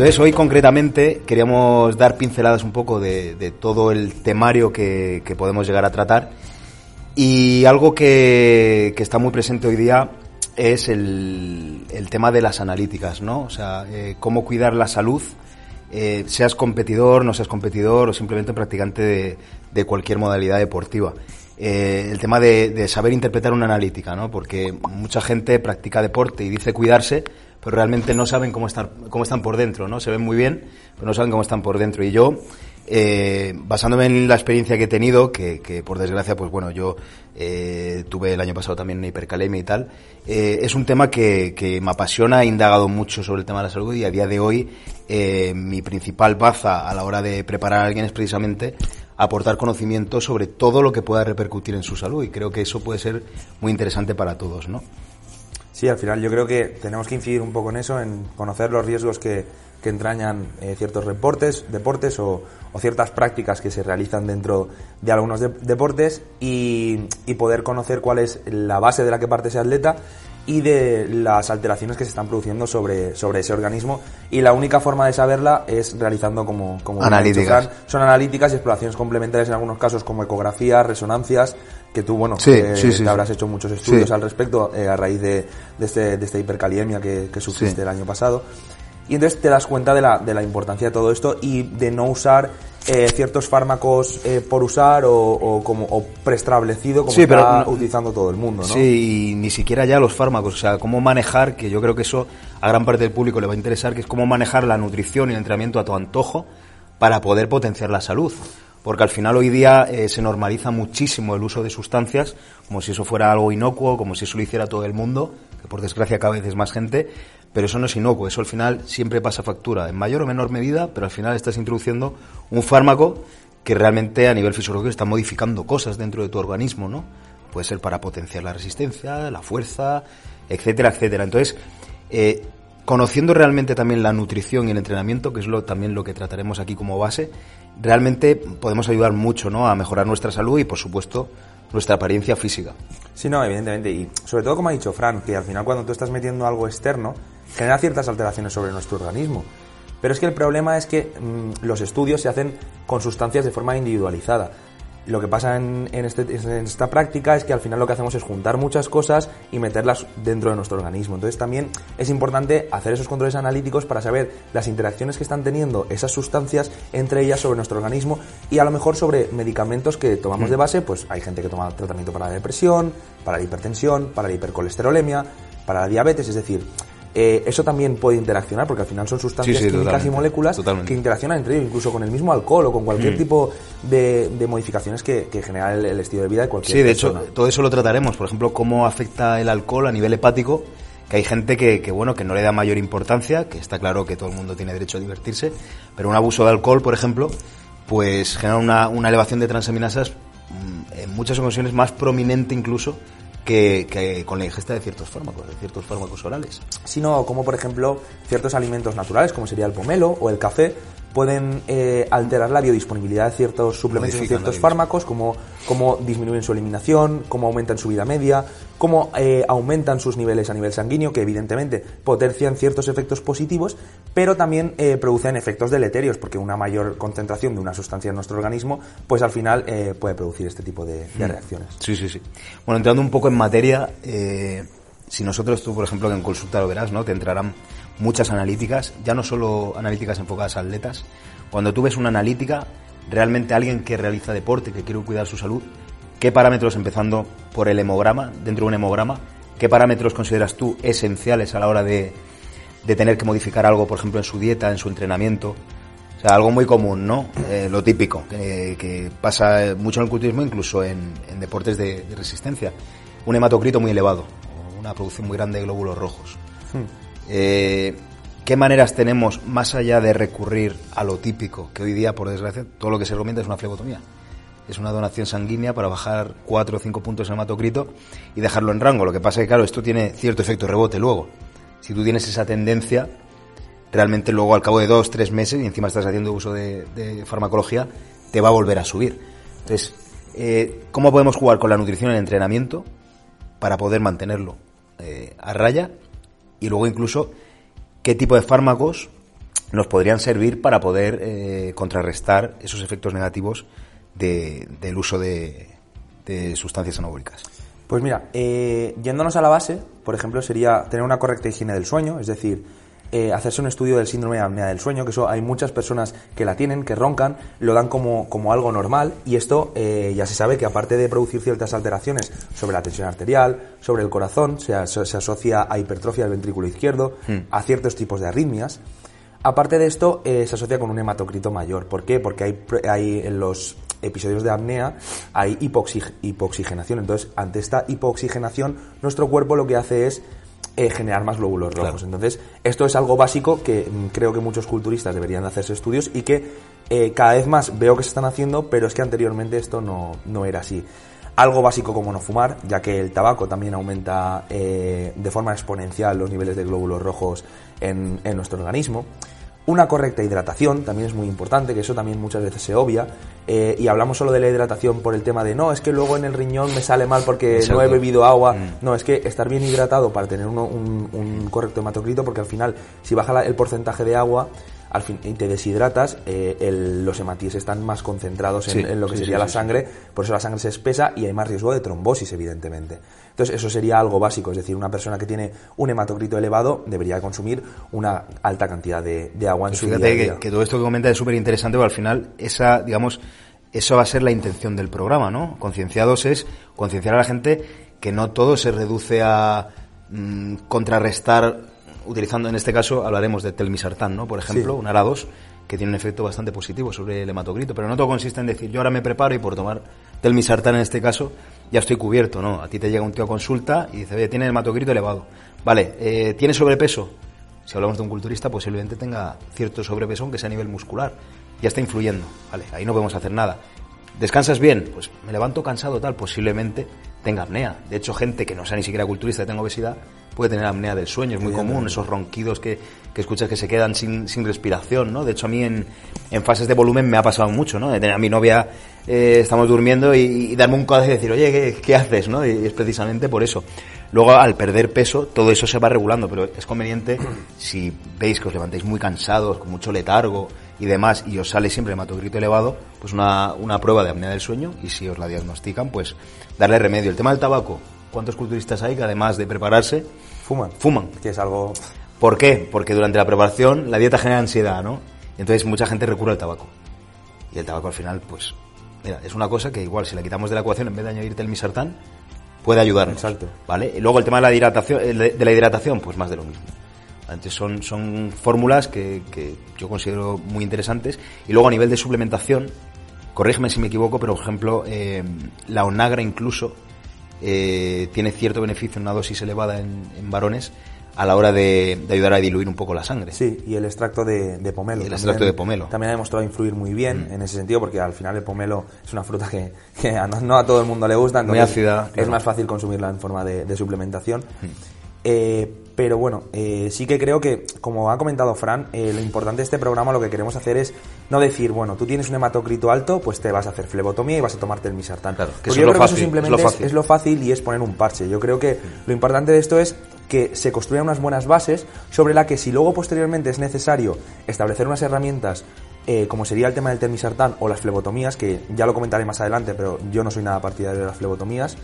Entonces hoy concretamente queríamos dar pinceladas un poco de, todo el temario que, podemos llegar a tratar y algo que, está muy presente hoy día es el, tema de las analíticas, ¿no? O sea, eh, cómo cuidar la salud, eh, seas competidor, no seas competidor o simplemente practicante de, cualquier modalidad deportiva. Eh, el tema de, de saber interpretar una analítica, ¿no? Porque mucha gente practica deporte y dice cuidarse, pero realmente no saben cómo están, cómo están por dentro, ¿no? Se ven muy bien, pero no saben cómo están por dentro. Y yo, eh, basándome en la experiencia que he tenido, que, que por desgracia, pues bueno, yo eh, tuve el año pasado también una hipercalemia y tal, eh, es un tema que, que, me apasiona, he indagado mucho sobre el tema de la salud y a día de hoy eh, mi principal baza a la hora de preparar a alguien es precisamente aportar conocimiento sobre todo lo que pueda repercutir en su salud y creo que eso puede ser muy interesante para todos, ¿no? Sí, al final yo creo que tenemos que incidir un poco en eso, en conocer los riesgos que, que entrañan eh, ciertos deportes, deportes o, ciertas prácticas que se realizan dentro de algunos deportes y, poder conocer cuál es la base de la que parte ese atleta y de las alteraciones que se están produciendo sobre, sobre ese organismo y la única forma de saberla es realizando como, como analíticas. son analíticas y exploraciones complementarias en algunos casos como ecografías, resonancias que tú, bueno, sí, sí, habrás hecho muchos estudios al respecto eh, a raíz de, de, este, de esta hipercaliemia que, que sufriste el año pasado. Y entonces te das cuenta de la, de la importancia de todo esto y de no usar eh, ciertos fármacos eh, por usar o, o como o preestablecido como está utilizando todo el mundo, ¿no? Sí, y ni siquiera ya los fármacos, o sea, cómo manejar, que yo creo que eso a gran parte del público le va a interesar, que es cómo manejar la nutrición y el entrenamiento a tu antojo para poder potenciar la salud porque al final hoy día eh, se normaliza muchísimo el uso de sustancias, como si eso fuera algo inocuo, como si eso lo hiciera todo el mundo, que por desgracia cada vez es más gente, pero eso no es inocuo, eso al final siempre pasa factura, en mayor o menor medida, pero al final estás introduciendo un fármaco que realmente a nivel fisiológico está modificando cosas dentro de tu organismo, ¿no? Puede ser para potenciar la resistencia, la fuerza, etcétera, etcétera. Entonces, eh, conociendo realmente también la nutrición y el entrenamiento, que es lo, también lo que trataremos aquí como base, realmente podemos ayudar mucho ¿no? a mejorar nuestra salud y, por supuesto, nuestra apariencia física. Sí, no, evidentemente. Y sobre todo, como ha dicho Fran, que al final cuando tú estás metiendo algo externo, genera ciertas alteraciones sobre nuestro organismo. Pero es que el problema es que mm, los estudios se hacen con sustancias de forma individualizada. Lo que pasa este, en, esta práctica es que al final lo que hacemos es juntar muchas cosas y meterlas dentro de nuestro organismo. Entonces también es importante hacer esos controles analíticos para saber las interacciones que están teniendo esas sustancias entre ellas sobre nuestro organismo y a lo mejor sobre medicamentos que tomamos de mm. base. Pues hay gente que toma tratamiento para la depresión, para la hipertensión, para la hipercolesterolemia, para la diabetes. Es decir, eh, eso también puede interaccionar porque al final son sustancias químicas y moléculas que interaccionan entre ellos, incluso con el mismo alcohol o con cualquier mm. tipo de, modificaciones que, genera el, estilo de vida de cualquier Sí, de hecho, todo eso lo trataremos. Por ejemplo, cómo afecta el alcohol a nivel hepático que hay gente que, que, bueno que no le da mayor importancia, que está claro que todo el mundo tiene derecho a divertirse, pero un abuso de alcohol, por ejemplo, pues genera una, una elevación de transaminasas mm, en muchas ocasiones más prominente incluso que, con la ingesta de ciertos fármacos, de ciertos fármacos orales. Sino como por ejemplo ciertos alimentos naturales, como sería el pomelo o el café, pueden eh, alterar la biodisponibilidad de ciertos suplementos y ciertos fármacos, como, como disminuyen su eliminación, cómo aumentan su vida media, cómo eh, aumentan sus niveles a nivel sanguíneo, que evidentemente potencian ciertos efectos positivos, pero también eh, producen efectos deleterios, porque una mayor concentración de una sustancia en nuestro organismo, pues al final puede producir este tipo de, de, hmm. reacciones. Sí, sí, sí. Bueno, entrando un poco en materia, si nosotros tú, por ejemplo, en consulta lo verás, ¿no? Te entrarán muchas analíticas, ya no solo analíticas enfocadas a atletas. Cuando tú ves una analítica, realmente alguien que realiza deporte, que quiere cuidar su salud, qué parámetros, empezando por el hemograma, dentro de un hemograma, qué parámetros consideras tú esenciales a la hora de, tener que modificar algo, por ejemplo, en su dieta, en su entrenamiento. O sea, algo muy común, ¿no? Eh, lo típico, que pasa mucho en el culturismo, incluso en, deportes de, resistencia. Un hematocrito muy elevado, una producción muy grande de glóbulos rojos. Hmm. Eh, ¿Qué maneras tenemos, más allá de recurrir a lo típico, que hoy día, por desgracia, todo lo que se recomienda es una flebotomía? Es una donación sanguínea para bajar 4 o 5 puntos en hematocrito y dejarlo en rango. Lo que pasa es que, claro, esto tiene cierto efecto rebote luego. Si tú tienes esa tendencia, realmente luego al cabo de dos, tres meses, y encima estás haciendo uso de, farmacología, te va a volver a subir. Entonces, eh, ¿cómo podemos jugar con la nutrición en el entrenamiento para poder mantenerlo eh, a raya? Y luego incluso, ¿qué tipo de fármacos nos podrían servir para poder eh, contrarrestar esos efectos negativos del uso de, sustancias anabólicas? Pues mira, yéndonos a la base, por ejemplo, sería tener una correcta higiene del sueño, es decir, eh, hacerse un estudio del síndrome de apnea del sueño, que eso hay muchas personas que la tienen, que roncan, lo dan como, como algo normal y esto eh, ya se sabe que aparte de producir ciertas alteraciones sobre la tensión arterial, sobre el corazón, se, se asocia a hipertrofia del ventrículo izquierdo, hmm. a ciertos tipos de arritmias. Aparte de esto, eh, se asocia con un hematocrito mayor. ¿Por qué? Porque hay, hay en los episodios de apnea hay hipoxigenación. Entonces, ante esta hipoxigenación, nuestro cuerpo lo que hace es eh, generar más glóbulos rojos. Entonces, esto es algo básico que mm, creo que muchos culturistas deberían hacerse estudios y que eh, cada vez más veo que se están haciendo, pero es que anteriormente esto no, no era así. Algo básico como no fumar, ya que el tabaco también aumenta eh, de forma exponencial los niveles de glóbulos rojos en, en nuestro organismo. Una correcta hidratación también es muy importante, que eso también muchas veces se obvia. Eh, y hablamos solo de la hidratación por el tema de no, es que luego en el riñón me sale mal porque no he bebido agua. Mm. No, es que estar bien hidratado para tener un, correcto hematocrito, porque al final, si baja el porcentaje de agua, al fin, y te deshidratas, eh, los hematíes están más concentrados en, lo que sería la sangre, por eso la sangre se espesa y hay más riesgo de trombosis, evidentemente. Entonces, eso sería algo básico, es decir, una persona que tiene un hematocrito elevado debería consumir una alta cantidad de, agua en pues su día, Que, que, todo esto que comenta es súper interesante, porque al final, esa, digamos, eso va a ser la intención del programa, ¿no? Concienciados es concienciar a la gente que no todo se reduce a mm, contrarrestar utilizando en este caso hablaremos de telmisartán, ¿no? Por ejemplo, un ARA2 que tiene un efecto bastante positivo sobre el hematocrito, pero no todo consiste en decir yo ahora me preparo y por tomar telmisartán en este caso ya estoy cubierto, ¿no? A ti te llega un tío a consulta y dice, oye, tiene el hematocrito elevado. Vale, eh, ¿tiene sobrepeso? Si hablamos de un culturista, posiblemente tenga cierto sobrepeso, aunque sea a nivel muscular. Ya está influyendo, ¿vale? Ahí no podemos hacer nada. ¿Descansas bien? Pues me levanto cansado, tal, posiblemente tenga apnea. De hecho, gente que no sea ni siquiera culturista y tenga obesidad, puede tener apnea del sueño, es muy común, esos ronquidos que, que, escuchas que se quedan sin, sin, respiración, ¿no? De hecho, a mí en, en, fases de volumen me ha pasado mucho, ¿no? De tener a mi novia, eh, estamos durmiendo y, darme un codazo y decir, oye, ¿qué, ¿qué, haces, no? Y es precisamente por eso. Luego, al perder peso, todo eso se va regulando, pero es conveniente, si veis que os levantáis muy cansados, con mucho letargo y demás, y os sale siempre hematogrito elevado, pues una, una prueba de apnea del sueño, y si os la diagnostican, pues darle remedio. El tema del tabaco, ¿cuántos culturistas hay que además de prepararse, fuman? Fuman. Que es algo... ¿Por qué? Porque durante la preparación la dieta genera ansiedad, ¿no? Entonces mucha gente recurre al tabaco. Y el tabaco al final, pues, mira, es una cosa que igual si la quitamos de la ecuación en vez de añadirte el misartán, puede ayudarnos. Exacto. ¿Vale? Y luego el tema de la hidratación, de la hidratación, pues más de lo mismo. Entonces son, son fórmulas que, que, yo considero muy interesantes. Y luego a nivel de suplementación, corrígeme si me equivoco, pero por ejemplo, eh, la onagra incluso eh, tiene cierto beneficio en una dosis elevada en, en varones a la hora de, ayudar a diluir un poco la sangre. Sí, y el extracto de, pomelo. el extracto de pomelo. También ha demostrado influir muy bien mm. en ese sentido, porque al final el pomelo es una fruta que, no, a todo el mundo le gusta, muy ácida. Es más fácil consumirla en forma de, suplementación. Mm. Eh, pero bueno, eh, sí que creo que, como ha comentado Fran, eh, lo importante de este programa lo que queremos hacer es no decir, bueno, tú tienes un hematocrito alto, pues te vas a hacer flebotomía y vas a tomarte el misartán. Claro, que yo creo que eso simplemente es lo, fácil y es poner un parche. Yo creo que lo importante de esto es que se construyan unas buenas bases sobre la que si luego posteriormente es necesario establecer unas herramientas eh, como sería el tema del termisartán o las flebotomías, que ya lo comentaré más adelante, pero yo no soy nada partidario de las flebotomías,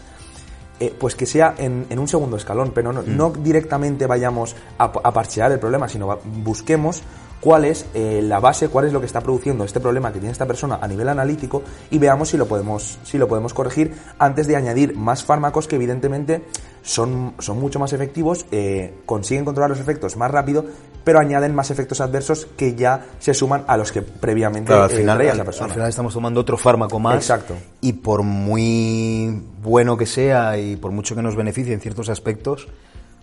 eh, pues que sea en, un segundo escalón, pero no, mm. directamente vayamos a, parchear el problema, sino busquemos cuál es eh, la base, cuál es lo que está produciendo este problema que tiene esta persona a nivel analítico y veamos si lo podemos, si lo podemos corregir antes de añadir más fármacos que evidentemente son, son mucho más efectivos, eh, consiguen controlar los efectos más rápido, pero añaden más efectos adversos que ya se suman a los que previamente Claro, al final, traía al- esa persona. al final estamos tomando otro fármaco más. Exacto. Y por muy bueno que sea y por mucho que nos beneficie en ciertos aspectos,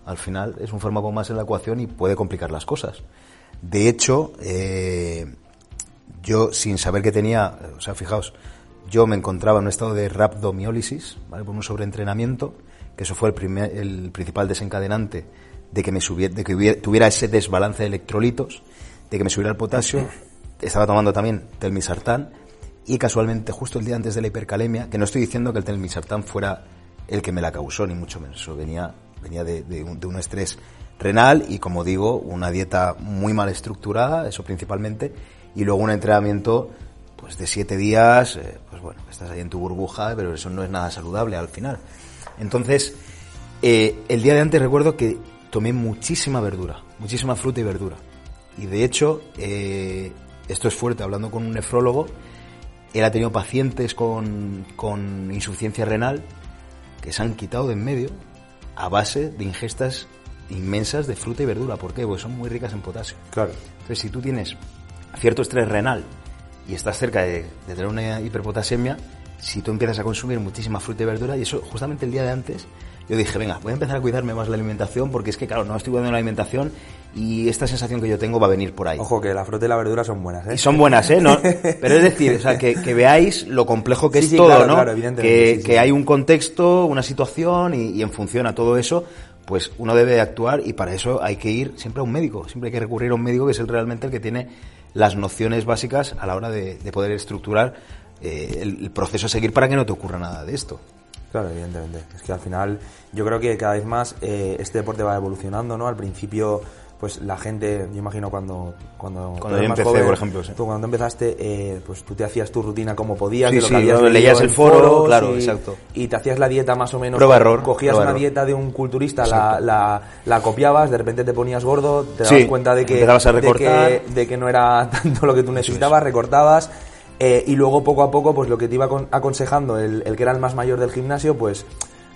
al final es un fármaco más en la ecuación y puede complicar las cosas. De hecho, eh, yo sin saber que tenía, o sea, fijaos, yo me encontraba en un estado de rhabdomiólisis, ¿vale? por un sobreentrenamiento, que eso fue el, primer, el principal desencadenante de que, me subiera, de que tuviera ese desbalance de electrolitos, de que me subiera el potasio. Estaba tomando también telmisartán y casualmente justo el día antes de la hipercalemia, que no estoy diciendo que el telmisartán fuera el que me la causó, ni mucho menos, venía, venía de, de un, de un estrés renal y como digo, una dieta muy mal estructurada, eso principalmente, y luego un entrenamiento pues de siete días, eh, pues bueno, estás ahí en tu burbuja, pero eso no es nada saludable al final. Entonces, eh, el día de antes recuerdo que tomé muchísima verdura, muchísima fruta y verdura. Y de hecho, eh, esto es fuerte, hablando con un nefrólogo, él ha tenido pacientes con, con insuficiencia renal que se han quitado de en medio a base de ingestas inmensas de fruta y verdura. ¿Por qué? Porque son muy ricas en potasio. Claro. Entonces, si tú tienes cierto estrés renal y estás cerca de, de tener una hiperpotasemia, si tú empiezas a consumir muchísima fruta y verdura, y eso justamente el día de antes, yo dije, venga, voy a empezar a cuidarme más la alimentación, porque es que, claro, no estoy cuidando la alimentación y esta sensación que yo tengo va a venir por ahí. Ojo que la fruta y la verdura son buenas, ¿eh? Y son buenas, ¿eh? No, pero es decir, o sea, que, que veáis lo complejo que Sí, es sí, todo, claro, ¿no? claro, evidentemente, que, sí, que hay un contexto, una situación y, y en función a todo eso, pues uno debe de actuar y para eso hay que ir siempre a un médico, siempre hay que recurrir a un médico que es el, realmente el que tiene las nociones básicas a la hora de, de poder estructurar eh, el, el proceso a seguir para que no te ocurra nada de esto. Claro, evidentemente. Es que al final yo creo que cada vez más eh, este deporte va evolucionando, ¿no? Al principio, pues la gente, yo imagino cuando cuando, Cuando yo empecé, por ejemplo, sí. tú cuando empezaste, eh, pues tú te hacías tu rutina como podías, Sí, de lo sí, que habías yo leído leías el foro, foros claro, y, exacto. y te hacías la dieta más o menos. Prueba error, Cogías prueba una error. dieta de un culturista, la, la, la copiabas, de repente te ponías gordo, te dabas cuenta de que, a de que de que no era tanto lo que tú necesitabas, recortabas. Eh, y luego poco a poco, pues lo que te iba acon- aconsejando el, el que era el más mayor del gimnasio, pues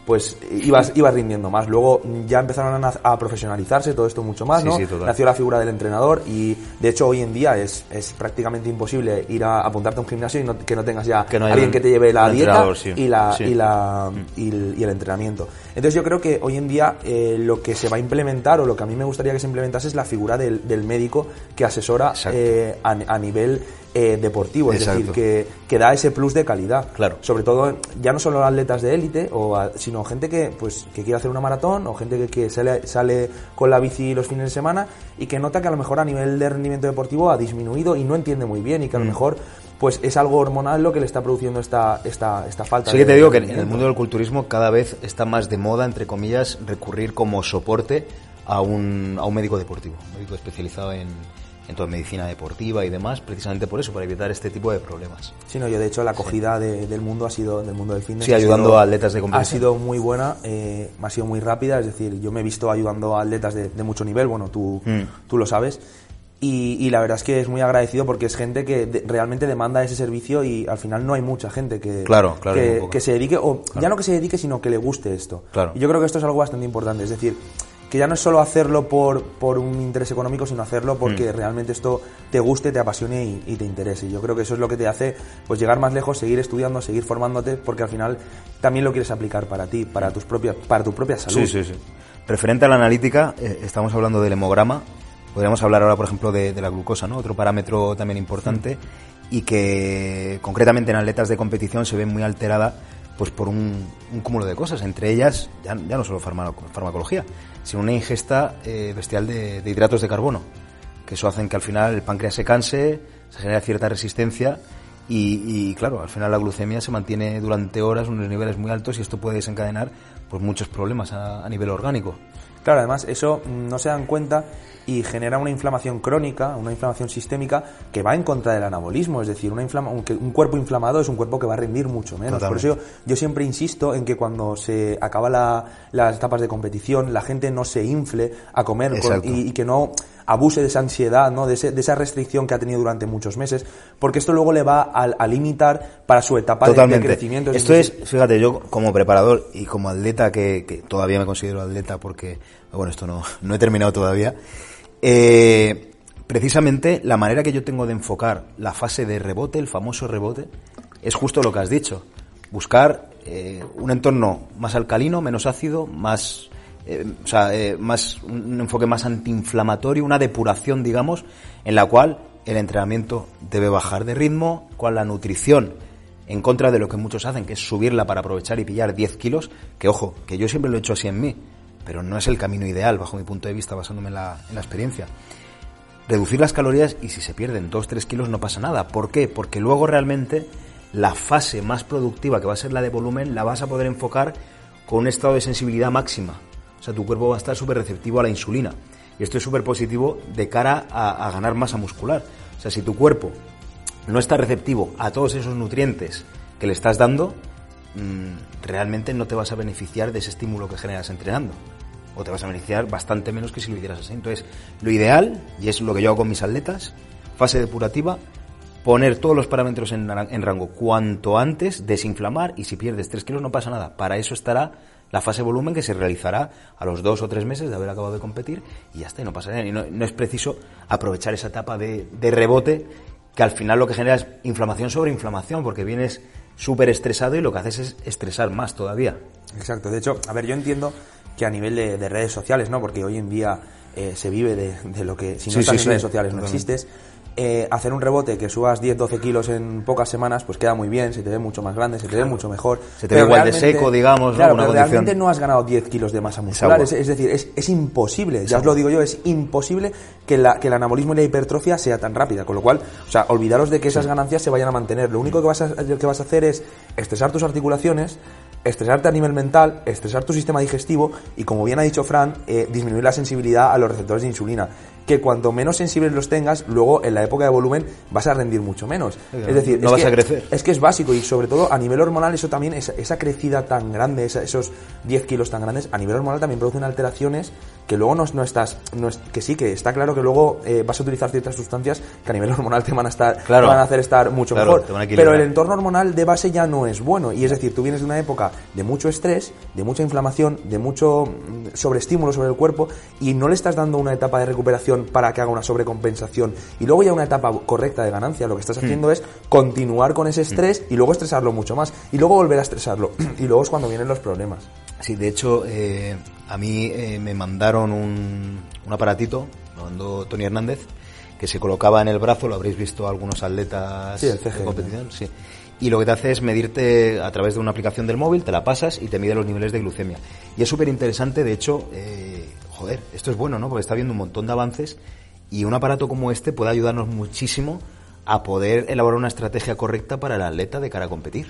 pues ibas, ibas rindiendo más. Luego ya empezaron a, a profesionalizarse todo esto mucho más, Sí, ¿no? sí. Nació la figura del entrenador y de hecho hoy en día es, es prácticamente imposible ir a apuntarte a un gimnasio y no, que no tengas ya Que no alguien que te lleve la dieta sí. y la, y la y el, y el entrenamiento. Entonces yo creo que hoy en día eh, lo que se va a implementar o lo que a mí me gustaría que se implementase es la figura del, del médico que asesora eh, a, a nivel eh, deportivo, es decir, que, que da ese plus de calidad. Claro. Sobre todo, ya no solo atletas de élite, o a- sino gente que, pues, que quiere hacer una maratón, o gente que, que sale, sale con la bici los fines de semana y que nota que a lo mejor a nivel de rendimiento deportivo ha disminuido y no entiende muy bien y que a lo Mm. mejor pues es algo hormonal lo que le está produciendo esta, esta, esta falta Sí de que te digo que en el mundo del culturismo cada vez está más de moda, entre comillas, recurrir como soporte a un, a un médico deportivo, un médico especializado en, en toda medicina deportiva y demás, precisamente por eso, para evitar este tipo de problemas. Sí, no, yo de hecho la acogida de- del mundo ha sido, del mundo del fitness. Sí, ha ayudando sido- a atletas de Ha competición. sido muy buena, eh, ha sido muy rápida, es decir, yo me he visto ayudando a atletas de, de mucho nivel, bueno, tú, Mm. tú lo sabes. Y, y la verdad es que es muy agradecido porque es gente que de- realmente demanda ese servicio y al final no hay mucha gente que, Claro, claro, que, que se dedique, o ya no que se dedique, sino que le guste esto. Claro. Y yo creo que esto es algo bastante importante, es decir, que ya no es solo hacerlo por, por un interés económico, sino hacerlo Mm. porque realmente esto te guste, te apasione y, y te interese. Y yo creo que eso es lo que te hace pues llegar más lejos, seguir estudiando, seguir formándote, porque al final también lo quieres aplicar para ti, para tus propias, para tu propia salud. Sí, sí, sí. Referente a la analítica, eh, estamos hablando del hemograma. Podríamos hablar ahora, por ejemplo, de, de la glucosa, ¿no? Otro parámetro también importante y que concretamente en atletas de competición se ve muy alterada pues por un, cúmulo de cosas, entre ellas ya, no solo farma- farmacología, sino una ingesta eh, bestial de, hidratos de carbono, que eso hace que al final el páncreas se canse, se genera cierta resistencia y, y, claro, al final la glucemia se mantiene durante horas, unos niveles muy altos y esto puede desencadenar pues muchos problemas a, a nivel orgánico. Claro, además eso no se dan cuenta y genera una inflamación crónica, una inflamación sistémica que va en contra del anabolismo, es decir, una inflama, un, un cuerpo inflamado es un cuerpo que va a rendir mucho menos. Por eso yo, yo, siempre insisto en que cuando se acaba la, las etapas de competición, la gente no se infle a comer con, y, y, que no abuse de esa ansiedad, ¿no? de, ese, de, esa restricción que ha tenido durante muchos meses, porque esto luego le va a, a limitar para su etapa de, de, crecimiento. Esto es, fíjate, yo como preparador y como atleta, que, que todavía me considero atleta porque, bueno, esto no, no he terminado todavía, eh, precisamente la manera que yo tengo de enfocar la fase de rebote, el famoso rebote, es justo lo que has dicho. Buscar eh, un entorno más alcalino, menos ácido, más, eh, o sea, eh, más un enfoque más antiinflamatorio, una depuración, digamos, en la cual el entrenamiento debe bajar de ritmo, cual la nutrición, en contra de lo que muchos hacen, que es subirla para aprovechar y pillar 10 kilos, que ojo, que yo siempre lo he hecho así en mí pero no es el camino ideal, bajo mi punto de vista, basándome en la, en la experiencia. Reducir las calorías y si se pierden 2-3 kilos no pasa nada. ¿Por qué? Porque luego realmente la fase más productiva, que va a ser la de volumen, la vas a poder enfocar con un estado de sensibilidad máxima. O sea, tu cuerpo va a estar súper receptivo a la insulina. Y esto es súper positivo de cara a, a, ganar masa muscular. O sea, si tu cuerpo no está receptivo a todos esos nutrientes que le estás dando, mmm, realmente no te vas a beneficiar de ese estímulo que generas entrenando o te vas a beneficiar bastante menos que si lo hicieras así. Entonces, lo ideal, y es lo que yo hago con mis atletas, fase depurativa, poner todos los parámetros en, rango cuanto antes, desinflamar y si pierdes 3 kilos no pasa nada. Para eso estará la fase volumen que se realizará a los dos o tres meses de haber acabado de competir y ya está, y no pasa nada. Y no, no es preciso aprovechar esa etapa de, de, rebote que al final lo que genera es inflamación sobre inflamación porque vienes súper estresado y lo que haces es estresar más todavía. Exacto, de hecho, a ver, yo entiendo que a nivel de, de redes sociales, ¿no? Porque hoy en día eh, se vive de, de, lo que, si no sí, estás sí, en sí, redes sociales no existes. Eh, hacer un rebote que subas 10-12 kilos en pocas semanas, pues queda muy bien, se te ve mucho más grande, se te ve mucho mejor. Se te ve igual de seco, digamos. Claro, ¿no? pero realmente no has ganado 10 kilos de masa muscular. Es, es, decir, es, es imposible, es ya os lo digo yo, es imposible que, la, que el anabolismo y la hipertrofia sea tan rápida. Con lo cual, o sea, olvidaros de que esas ganancias se vayan a mantener. Lo único que vas a, que vas a hacer es estresar tus articulaciones, estresarte a nivel mental, estresar tu sistema digestivo y, como bien ha dicho Fran, eh, disminuir la sensibilidad a los receptores de insulina. Que cuanto menos sensibles los tengas, luego en la época de volumen vas a rendir mucho menos. Claro, es decir, no es vas que, a crecer. Es que es básico y sobre todo a nivel hormonal eso también, esa, esa crecida tan grande, esa, esos 10 kilos tan grandes, a nivel hormonal también producen alteraciones que luego no, no estás, no es, que sí, que está claro que luego eh, vas a utilizar ciertas sustancias que a nivel hormonal te van a estar, claro. te van a hacer estar mucho claro, mejor. Pero el entorno hormonal de base ya no es bueno y es decir, tú vienes de una época de mucho estrés, de mucha inflamación, de mucho sobreestímulo sobre el cuerpo y no le estás dando una etapa de recuperación para que haga una sobrecompensación y luego ya una etapa correcta de ganancia, lo que estás haciendo mm. es continuar con ese estrés mm. y luego estresarlo mucho más y luego volver a estresarlo y luego es cuando vienen los problemas. Sí, de hecho, eh, a mí eh, me mandaron un, un aparatito, lo mandó Tony Hernández, que se colocaba en el brazo, lo habréis visto algunos atletas sí, el de competición, sí. Y lo que te hace es medirte a través de una aplicación del móvil, te la pasas y te mide los niveles de glucemia. Y es súper interesante, de hecho, eh, joder, esto es bueno, ¿no? Porque está viendo un montón de avances y un aparato como este puede ayudarnos muchísimo a poder elaborar una estrategia correcta para el atleta de cara a competir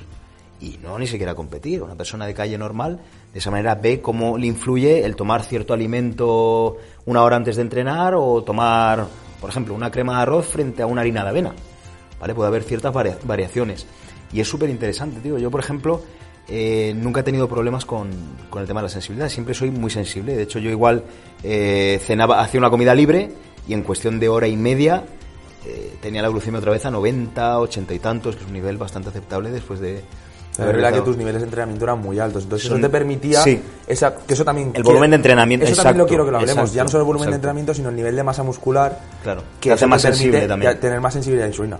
y no ni siquiera competir. Una persona de calle normal, de esa manera ve cómo le influye el tomar cierto alimento una hora antes de entrenar o tomar, por ejemplo, una crema de arroz frente a una harina de avena. ¿Vale? Puede haber ciertas variaciones. Y es súper interesante, tío. Yo, por ejemplo, eh, nunca he tenido problemas con, con, el tema de la sensibilidad. Siempre soy muy sensible. De hecho, yo igual eh, cenaba, hacía una comida libre y en cuestión de hora y media eh, tenía la glucemia otra vez a 90, 80 y tantos, que es un nivel bastante aceptable después de, la verdad que tus niveles de entrenamiento eran muy altos. Entonces, Son, eso te permitía. Sí. Esa, que eso también. El volumen de entrenamiento. Eso exacto, también lo quiero que lo hablemos. Exacto, ya no solo el volumen exacto. de entrenamiento, sino el nivel de masa muscular. Claro. Que hace más te sensible también. Tener más sensibilidad a la insulina.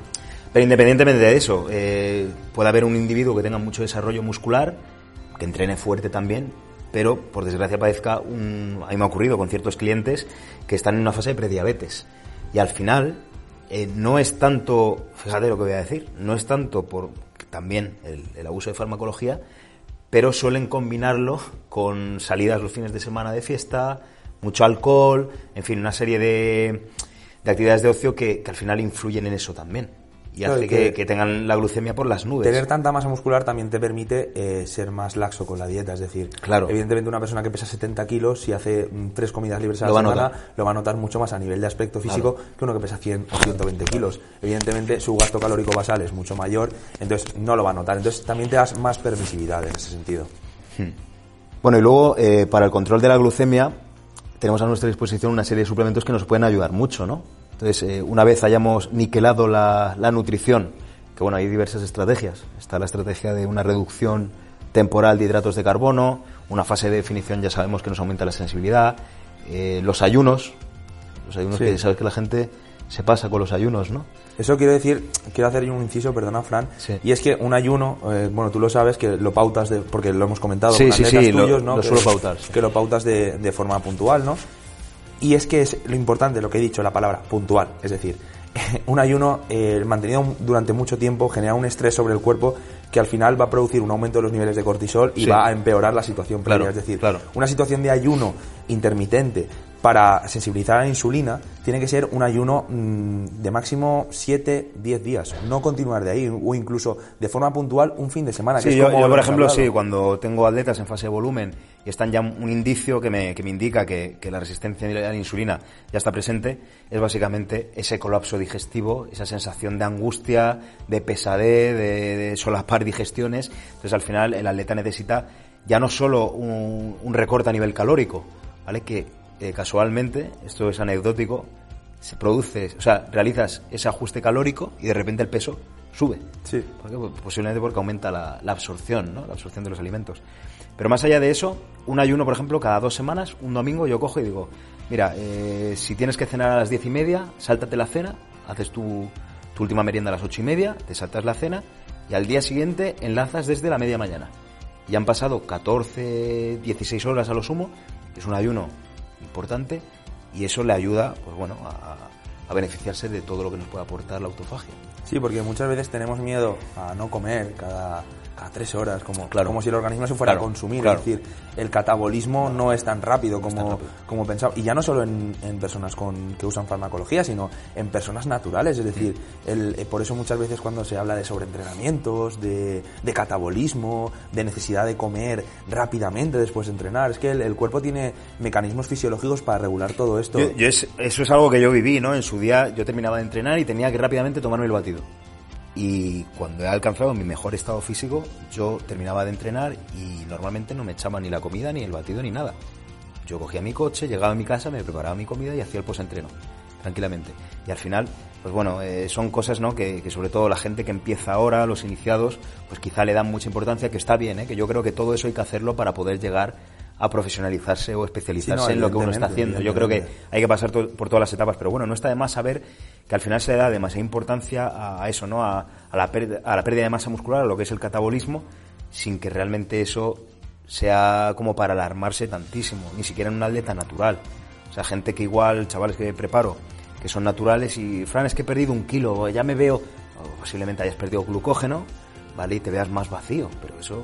Pero independientemente de eso, eh, puede haber un individuo que tenga mucho desarrollo muscular, que entrene fuerte también, pero por desgracia padezca un. A mí me ha ocurrido con ciertos clientes que están en una fase de prediabetes. Y al final, eh, no es tanto, fíjate lo que voy a decir, no es tanto por también el, abuso de farmacología, pero suelen combinarlo con salidas los fines de semana de fiesta, mucho alcohol, en fin, una serie de, de actividades de ocio que, al final influyen en eso también. Y hace que, tengan la glucemia por las nubes. Tener tanta masa muscular también te permite eh, ser más laxo con la dieta, es decir, claro. evidentemente una persona que pesa 70 kilos, si hace mm, tres comidas libres a la semana, lo va a notar mucho más a nivel de aspecto físico que uno que pesa 100 o 120 kilos. Evidentemente su gasto calórico basal es mucho mayor, entonces no lo va a notar. Entonces también te das más permisividad en ese sentido. Hmm. Bueno, y luego eh, para el control de la glucemia tenemos a nuestra disposición una serie de suplementos que nos pueden ayudar mucho, ¿no? Entonces, eh, una vez hayamos niquelado la, nutrición, que bueno, hay diversas estrategias. Está la estrategia de una reducción temporal de hidratos de carbono, una fase de definición ya sabemos que nos aumenta la sensibilidad, eh, los ayunos, los ayunos que sabes que la gente se pasa con los ayunos, ¿no? Eso quiero decir, quiero hacer un inciso, perdona Fran, y es que un ayuno, eh, bueno, tú lo sabes que lo pautas, de, porque lo hemos comentado, sí, sí, sí, tuyos, ¿no? que, pautar. Que lo pautas de, de forma puntual, ¿no? Y es que es lo importante, lo que he dicho, la palabra puntual. Es decir, un ayuno eh, mantenido durante mucho tiempo genera un estrés sobre el cuerpo que al final va a producir un aumento de los niveles de cortisol y va a empeorar la situación previa. es decir, una situación de ayuno intermitente para sensibilizar a la insulina tiene que ser un ayuno mm, de máximo 7, 10 días, no continuar de ahí, o incluso de forma puntual un fin de semana. Sí, yo, por ejemplo, sí, cuando tengo atletas en fase de volumen y están ya un indicio que me, que me indica que, que la resistencia a la insulina ya está presente, es básicamente ese colapso digestivo, esa sensación de angustia, de pesadez, de, de solapar digestiones. Entonces, al final, el atleta necesita ya no solo un, un recorte a nivel calórico, ¿vale? Que eh, casualmente, esto es anecdótico, se produce, o sea, realizas ese ajuste calórico y de repente el peso sube. Sí. Pues posiblemente porque aumenta la, absorción, ¿no? La absorción de los alimentos. Pero más allá de eso, un ayuno, por ejemplo, cada dos semanas, un domingo, yo cojo y digo, mira, eh, si tienes que cenar a las diez y media, sáltate la cena, haces tu, tu última merienda a las ocho y media, te saltas la cena y al día siguiente enlazas desde la media mañana. Y han pasado 14, 16 horas a lo sumo, es un ayuno importante y eso le ayuda, pues bueno, a, a beneficiarse de todo lo que nos puede aportar la autofagia. Sí, porque muchas veces tenemos miedo a no comer cada cada tres horas, como, como si el organismo se fuera a consumir. Es decir, el catabolismo no es tan rápido como, como pensaba. Y ya no solo en, personas con, que usan farmacología, sino en personas naturales. Es decir, el, eh, por eso muchas veces cuando se habla de sobreentrenamientos, de, de catabolismo, de necesidad de comer rápidamente después de entrenar, es que el, cuerpo tiene mecanismos fisiológicos para regular todo esto. eso es algo que yo viví, ¿no? En su día yo terminaba de entrenar y tenía que rápidamente tomarme el batido. Y cuando he alcanzado mi mejor estado físico, yo terminaba de entrenar y normalmente no me echaba ni la comida, ni el batido, ni nada. Yo cogía mi coche, llegaba a mi casa, me preparaba mi comida y hacía el post-entreno, tranquilamente. Y al final, pues bueno, eh, son cosas ¿no? Que, sobre todo la gente que empieza ahora, los iniciados, pues quizá le dan mucha importancia, que está bien, ¿eh? que yo creo que todo eso hay que hacerlo para poder llegar a profesionalizarse o especializarse en lo que uno está haciendo. Yo creo que hay que pasar por todas las etapas, pero bueno, no está de más saber que al final se le da demasiada importancia a, eso, ¿no? A, la a la pérdida de masa muscular, a lo que es el catabolismo, sin que realmente eso sea como para alarmarse tantísimo, ni siquiera en un atleta natural. O sea, gente que igual, chavales que preparo, que son naturales y, Fran, es que he perdido un kilo, ya me veo, posiblemente hayas perdido glucógeno, ¿vale? Y te veas más vacío, pero eso,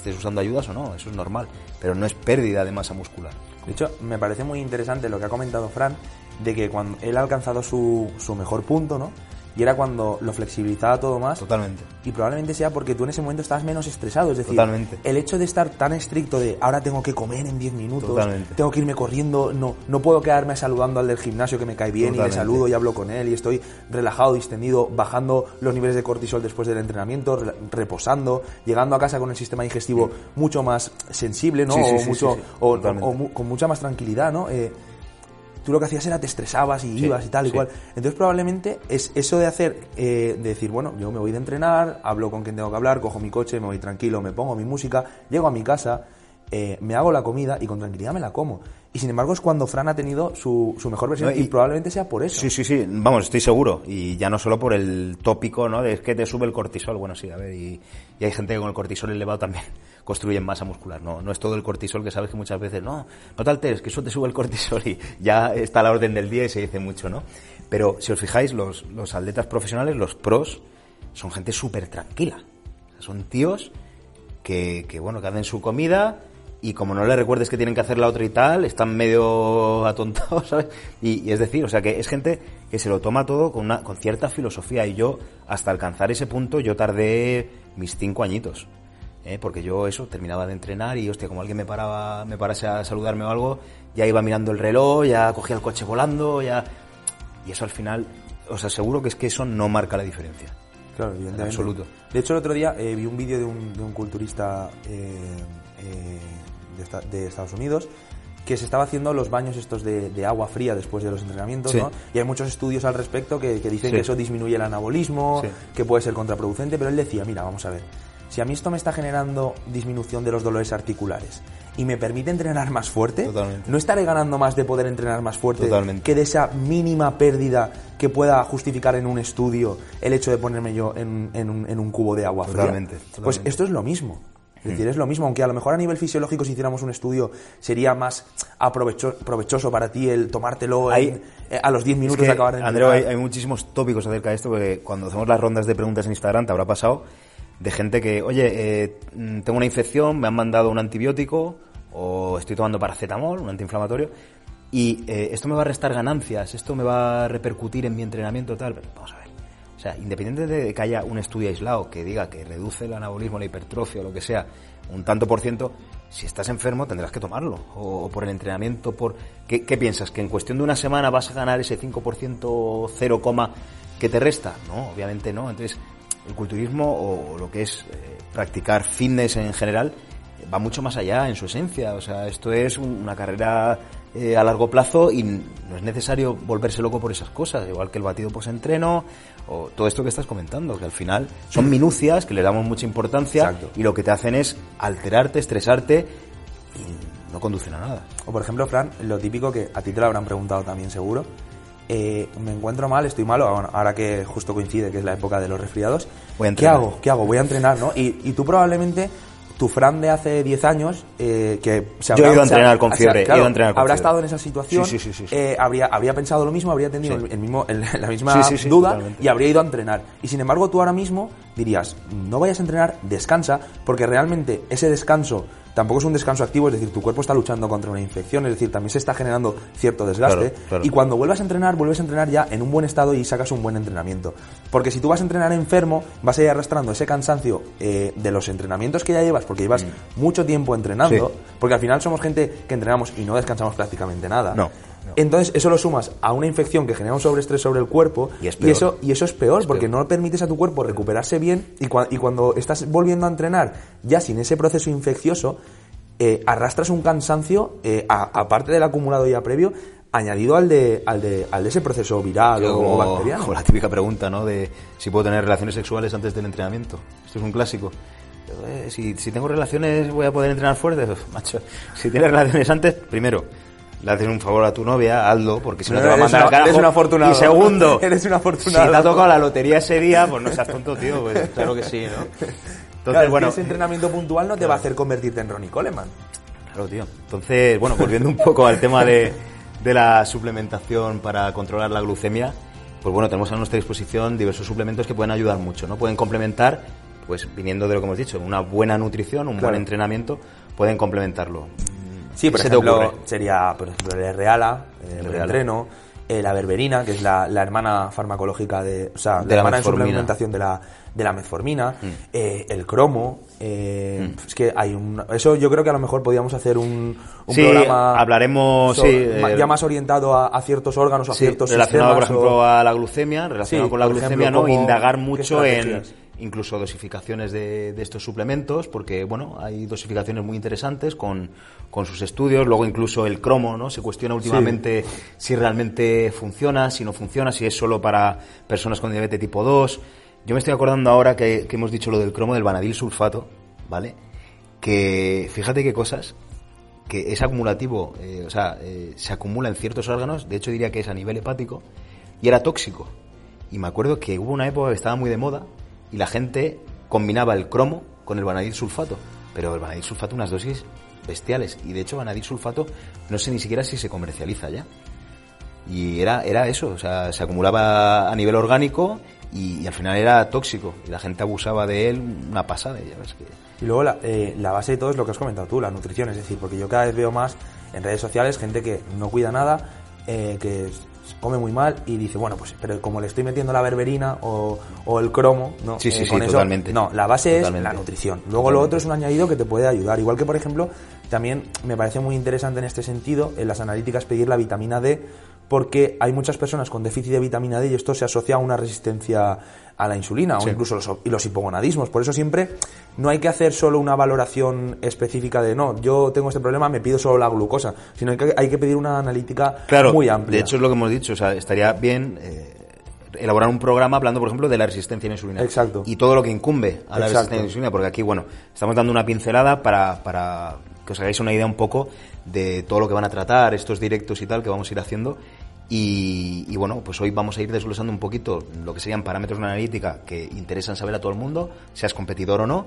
estés usando ayudas o no, eso es normal, pero no es pérdida de masa muscular. De hecho, me parece muy interesante lo que ha comentado Fran, de que cuando él ha alcanzado su, su mejor punto, ¿no? Y era cuando lo flexibilizaba todo más. Totalmente. Y probablemente sea porque tú en ese momento estabas menos estresado. Es decir, Totalmente. el hecho de estar tan estricto de ahora tengo que comer en 10 minutos, Totalmente. tengo que irme corriendo, no, no puedo quedarme saludando al del gimnasio que me cae bien y le saludo y hablo con él y estoy relajado, distendido, bajando los niveles de cortisol después del entrenamiento, reposando, llegando a casa con el sistema digestivo mucho más sensible, ¿no? o, mucho, o, con mucha más tranquilidad, ¿no? Eh, tú lo que hacías era te estresabas y ibas y tal y cual. Entonces probablemente es eso de hacer, eh, de decir, bueno, yo me voy de entrenar, hablo con quien tengo que hablar, cojo mi coche, me voy tranquilo, me pongo mi música, llego a mi casa, eh, me hago la comida y con tranquilidad me la como. Y sin embargo es cuando Fran ha tenido su, su mejor versión y, probablemente sea por eso. Sí, sí, sí, vamos, estoy seguro. Y ya no solo por el tópico, ¿no? De que te sube el cortisol. Bueno, sí, a ver, y, y hay gente que con el cortisol elevado también construyen masa muscular. No, no es todo el cortisol que sabes que muchas veces, no, no te alteres, que eso te sube el cortisol y ya está a la orden del día y se dice mucho, ¿no? Pero si os fijáis, los, los atletas profesionales, los pros, son gente súper tranquila. son tíos que, que, bueno, que hacen su comida, y como no le recuerdes que tienen que hacer la otra y tal, están medio atontados, ¿sabes? Y, y es decir, o sea, que es gente que se lo toma todo con, una, con cierta filosofía y yo, hasta alcanzar ese punto, yo tardé mis cinco añitos. ¿eh? Porque yo eso, terminaba de entrenar y, hostia, como alguien me paraba, me parase a saludarme o algo, ya iba mirando el reloj, ya cogía el coche volando, ya... Y eso al final, os aseguro que es que eso no marca la diferencia. Claro, En evidentemente. absoluto. De hecho, el otro día eh, vi un vídeo de un, de un culturista eh, eh, de, esta- de Estados Unidos que se estaba haciendo los baños estos de, de agua fría después de los entrenamientos, Sí. ¿no? Y hay muchos estudios al respecto que, que dicen Sí. que eso disminuye el anabolismo, Sí. que puede ser contraproducente, pero él decía, mira, vamos a ver, si a mí esto me está generando disminución de los dolores articulares y me permite entrenar más fuerte, Totalmente. ¿no estaré ganando más de poder entrenar más fuerte Totalmente. que de esa mínima pérdida que pueda justificar en un estudio el hecho de ponerme yo en, en un, en un cubo de agua fría? Totalmente, Pues totalmente. esto es lo mismo. Es decir, es lo mismo, aunque a lo mejor a nivel fisiológico si hiciéramos un estudio sería más aprovecho- provechoso para ti el tomártelo en- Hay- eh, a los 10 Es minutos que, de acabar de Andreu, hay, hay muchísimos tópicos acerca de esto, porque cuando hacemos las rondas de preguntas en Instagram te habrá pasado de gente que, oye, eh, mm, tengo una infección, me han mandado un antibiótico o estoy tomando paracetamol, un antiinflamatorio, y eh, esto me va a restar ganancias, esto me va a repercutir en mi entrenamiento tal. Pero vamos a ver. O sea, independiente de que haya un estudio aislado que diga que reduce el anabolismo, la hipertrofia o lo que sea, un tanto por ciento, si estás enfermo tendrás que tomarlo. O, por el entrenamiento, por... ¿Qué, piensas? ¿Que en cuestión de una semana vas a ganar ese 5% 0, que te resta? No, obviamente no. Entonces, el culturismo o, lo que es eh, practicar fitness en general va mucho más allá en su esencia. O sea, esto es un- una carrera eh, a largo plazo y no es necesario volverse loco por esas cosas, igual que el batido post-entreno o todo esto que estás comentando, que al final son minucias que le damos mucha importancia Exacto. y lo que te hacen es alterarte, estresarte y no conducen a nada. O por ejemplo, Fran, lo típico que a ti te lo habrán preguntado también seguro. eh, me encuentro mal, estoy malo, bueno, ahora que justo coincide que es la época de los resfriados. Voy a ¿Qué hago? ¿Qué hago? Voy a entrenar, ¿no? Y, y tú probablemente, tu Fran de hace 10 años, eh, que se Yo he ido a entrenar con fiebre, he claro, ido a entrenar con habrá fiebre. estado en esa situación, Sí, sí, sí, sí, sí. eh, habría, habría pensado lo mismo, habría tenido el, mismo, el- la misma duda totalmente. y habría ido a entrenar. Y sin embargo, tú ahora mismo dirías, no vayas a entrenar, descansa, porque realmente ese descanso tampoco es un descanso activo, es decir, tu cuerpo está luchando contra una infección, es decir, también se está generando cierto desgaste. Claro, claro. Y cuando vuelvas a entrenar, vuelves a entrenar ya en un buen estado y sacas un buen entrenamiento. Porque si tú vas a entrenar enfermo, vas a ir arrastrando ese cansancio eh, de los entrenamientos que ya llevas, porque llevas mucho tiempo entrenando, Mm. Sí. porque al final somos gente que entrenamos y no descansamos prácticamente nada. No, no. Entonces eso lo sumas a una infección que genera un sobreestrés sobre el cuerpo Y es eso, y eso es peor, porque peor. no permites a tu cuerpo recuperarse bien y, cua- y cuando estás volviendo a entrenar ya sin ese proceso infeccioso, eh, arrastras un cansancio, eh, aparte del acumulado ya previo, añadido al de, al de, al de ese proceso viral o como, bacteriano. como la típica pregunta, ¿no? De si puedo tener relaciones sexuales antes del entrenamiento. Esto es un clásico. Eh, Si, si tengo relaciones, voy a poder entrenar fuerte. Macho, si tienes relaciones antes, primero, le haces un favor a tu novia, hazlo, porque si no, te va a mandar al carajo. eres un afortunado. Y segundo, Eres un si afortunado. te ha tocado la lotería ese día, pues no seas tonto, tío. Pues claro que sí, ¿no? Entonces, Claro, bueno, ese entrenamiento puntual no te va a hacer convertirte en Ronnie Coleman. Claro, tío. Entonces, bueno, volviendo un poco al tema de, de la suplementación para controlar la glucemia, pues bueno, tenemos a nuestra disposición diversos suplementos que pueden ayudar mucho, ¿no? Pueden complementar, pues viniendo de lo que hemos dicho, una buena nutrición, un Claro. buen entrenamiento, pueden complementarlo. Sí, por ¿Qué se te ejemplo, ocurre? sería, por ejemplo, el Reala, el Reala. entreno, eh, la berberina, que es la, la hermana farmacológica de, o sea, De la la hermana en metformina. suplementación de la, de la metformina, eh, el cromo, eh, es que hay un, eso yo creo que a lo mejor podríamos hacer un, un Sí, programa hablaremos, so- sí, ma- ya más orientado a, a ciertos órganos, a Sí, ciertos relacionado, por sistemas, ejemplo, o- a la glucemia, relacionado con la por glucemia, ejemplo, ¿no? Indagar mucho en. Incluso dosificaciones de, de estos suplementos, porque, bueno, hay dosificaciones muy interesantes con, con sus estudios. Luego, incluso el cromo, ¿no? Se cuestiona últimamente si realmente funciona, si no funciona, si es solo para personas con diabetes tipo 2. Yo me estoy acordando ahora que, que hemos dicho lo del cromo del vanadil sulfato, ¿vale? Que fíjate qué cosas, que es acumulativo, eh, o sea, eh, se acumula en ciertos órganos, de hecho diría que es a nivel hepático, y era tóxico. Y me acuerdo que hubo una época que estaba muy de moda y la gente combinaba el cromo con el vanadil sulfato, pero el vanadil sulfato unas dosis bestiales, y de hecho vanadil sulfato no sé ni siquiera si se comercializa ya. Y era, era eso, o sea, se acumulaba a nivel orgánico y, al final era tóxico y la gente abusaba de él una pasada. Ya ves que... Y luego la, eh, la base de todo es lo que has comentado tú, la nutrición, es decir, porque yo cada vez veo más en redes sociales gente que no cuida nada, eh, que come muy mal y dice, bueno, pues pero como le estoy metiendo la berberina o, o el cromo, no, sí, sí, eh, sí, totalmente. No, la base es la nutrición. Luego lo otro es un añadido que te puede ayudar. Igual que, por ejemplo, también me parece muy interesante en este sentido, en las analíticas, pedir la vitamina D porque hay muchas personas con déficit de vitamina D y esto se asocia a una resistencia a la insulina o incluso los, los hipogonadismos. Por eso siempre no hay que hacer solo una valoración específica de no, yo tengo este problema, me pido solo la glucosa, sino que hay que pedir una analítica muy amplia. De hecho es lo que hemos dicho, o sea, estaría bien eh, elaborar un programa hablando, por ejemplo, de la resistencia a la insulina. Exacto. Y todo lo que incumbe a la resistencia a la insulina, porque aquí, bueno, estamos dando una pincelada para, para que os hagáis una idea un poco de todo lo que van a tratar, estos directos y tal que vamos a ir haciendo. Y, bueno, pues hoy vamos a ir desglosando un poquito lo que serían parámetros de analítica que interesan saber a todo el mundo, seas competidor o no,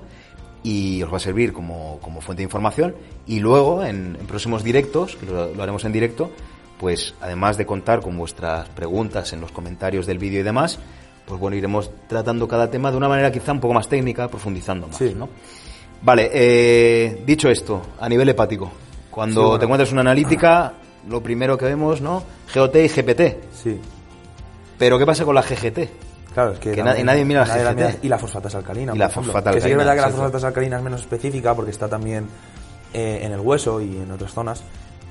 y os va a servir como, como fuente de información. Y luego, en, próximos directos, que lo, haremos en directo, pues además de contar con vuestras preguntas en los comentarios del vídeo y demás, pues bueno, iremos tratando cada tema de una manera quizá un poco más técnica, profundizando más, ¿no? Vale, eh, dicho esto, a nivel hepático, cuando te encuentras una analítica, lo primero que vemos, ¿no? GOT y GPT. Sí. Pero ¿qué pasa con la GGT? Claro, es que, nadie, mira la GGT. y la fosfatas alcalina. Y la fosfata alcalina. Que sí es verdad que la fosfatas alcalina es menos específica porque está también eh, en el hueso y en otras zonas.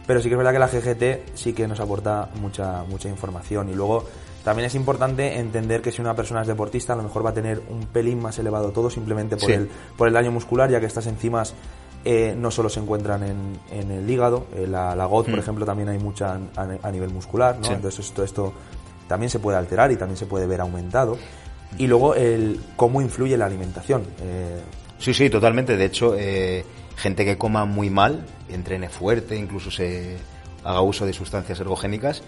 Pero sí que es verdad que la GGT sí que nos aporta mucha, mucha información. Y luego también es importante entender que si una persona es deportista, a lo mejor va a tener un pelín más elevado todo simplemente por, el, por el daño muscular, ya que estas enzimas eh, no solo se encuentran en, en el hígado, eh, la, la GOT, por hmm. ejemplo, también hay mucha a, nivel muscular, ¿no? Entonces esto, esto también se puede alterar y también se puede ver aumentado. Y luego el cómo influye la alimentación. Eh, sí, sí, totalmente. De hecho, gente que coma muy mal, entrene fuerte, incluso se haga uso de sustancias ergogénicas,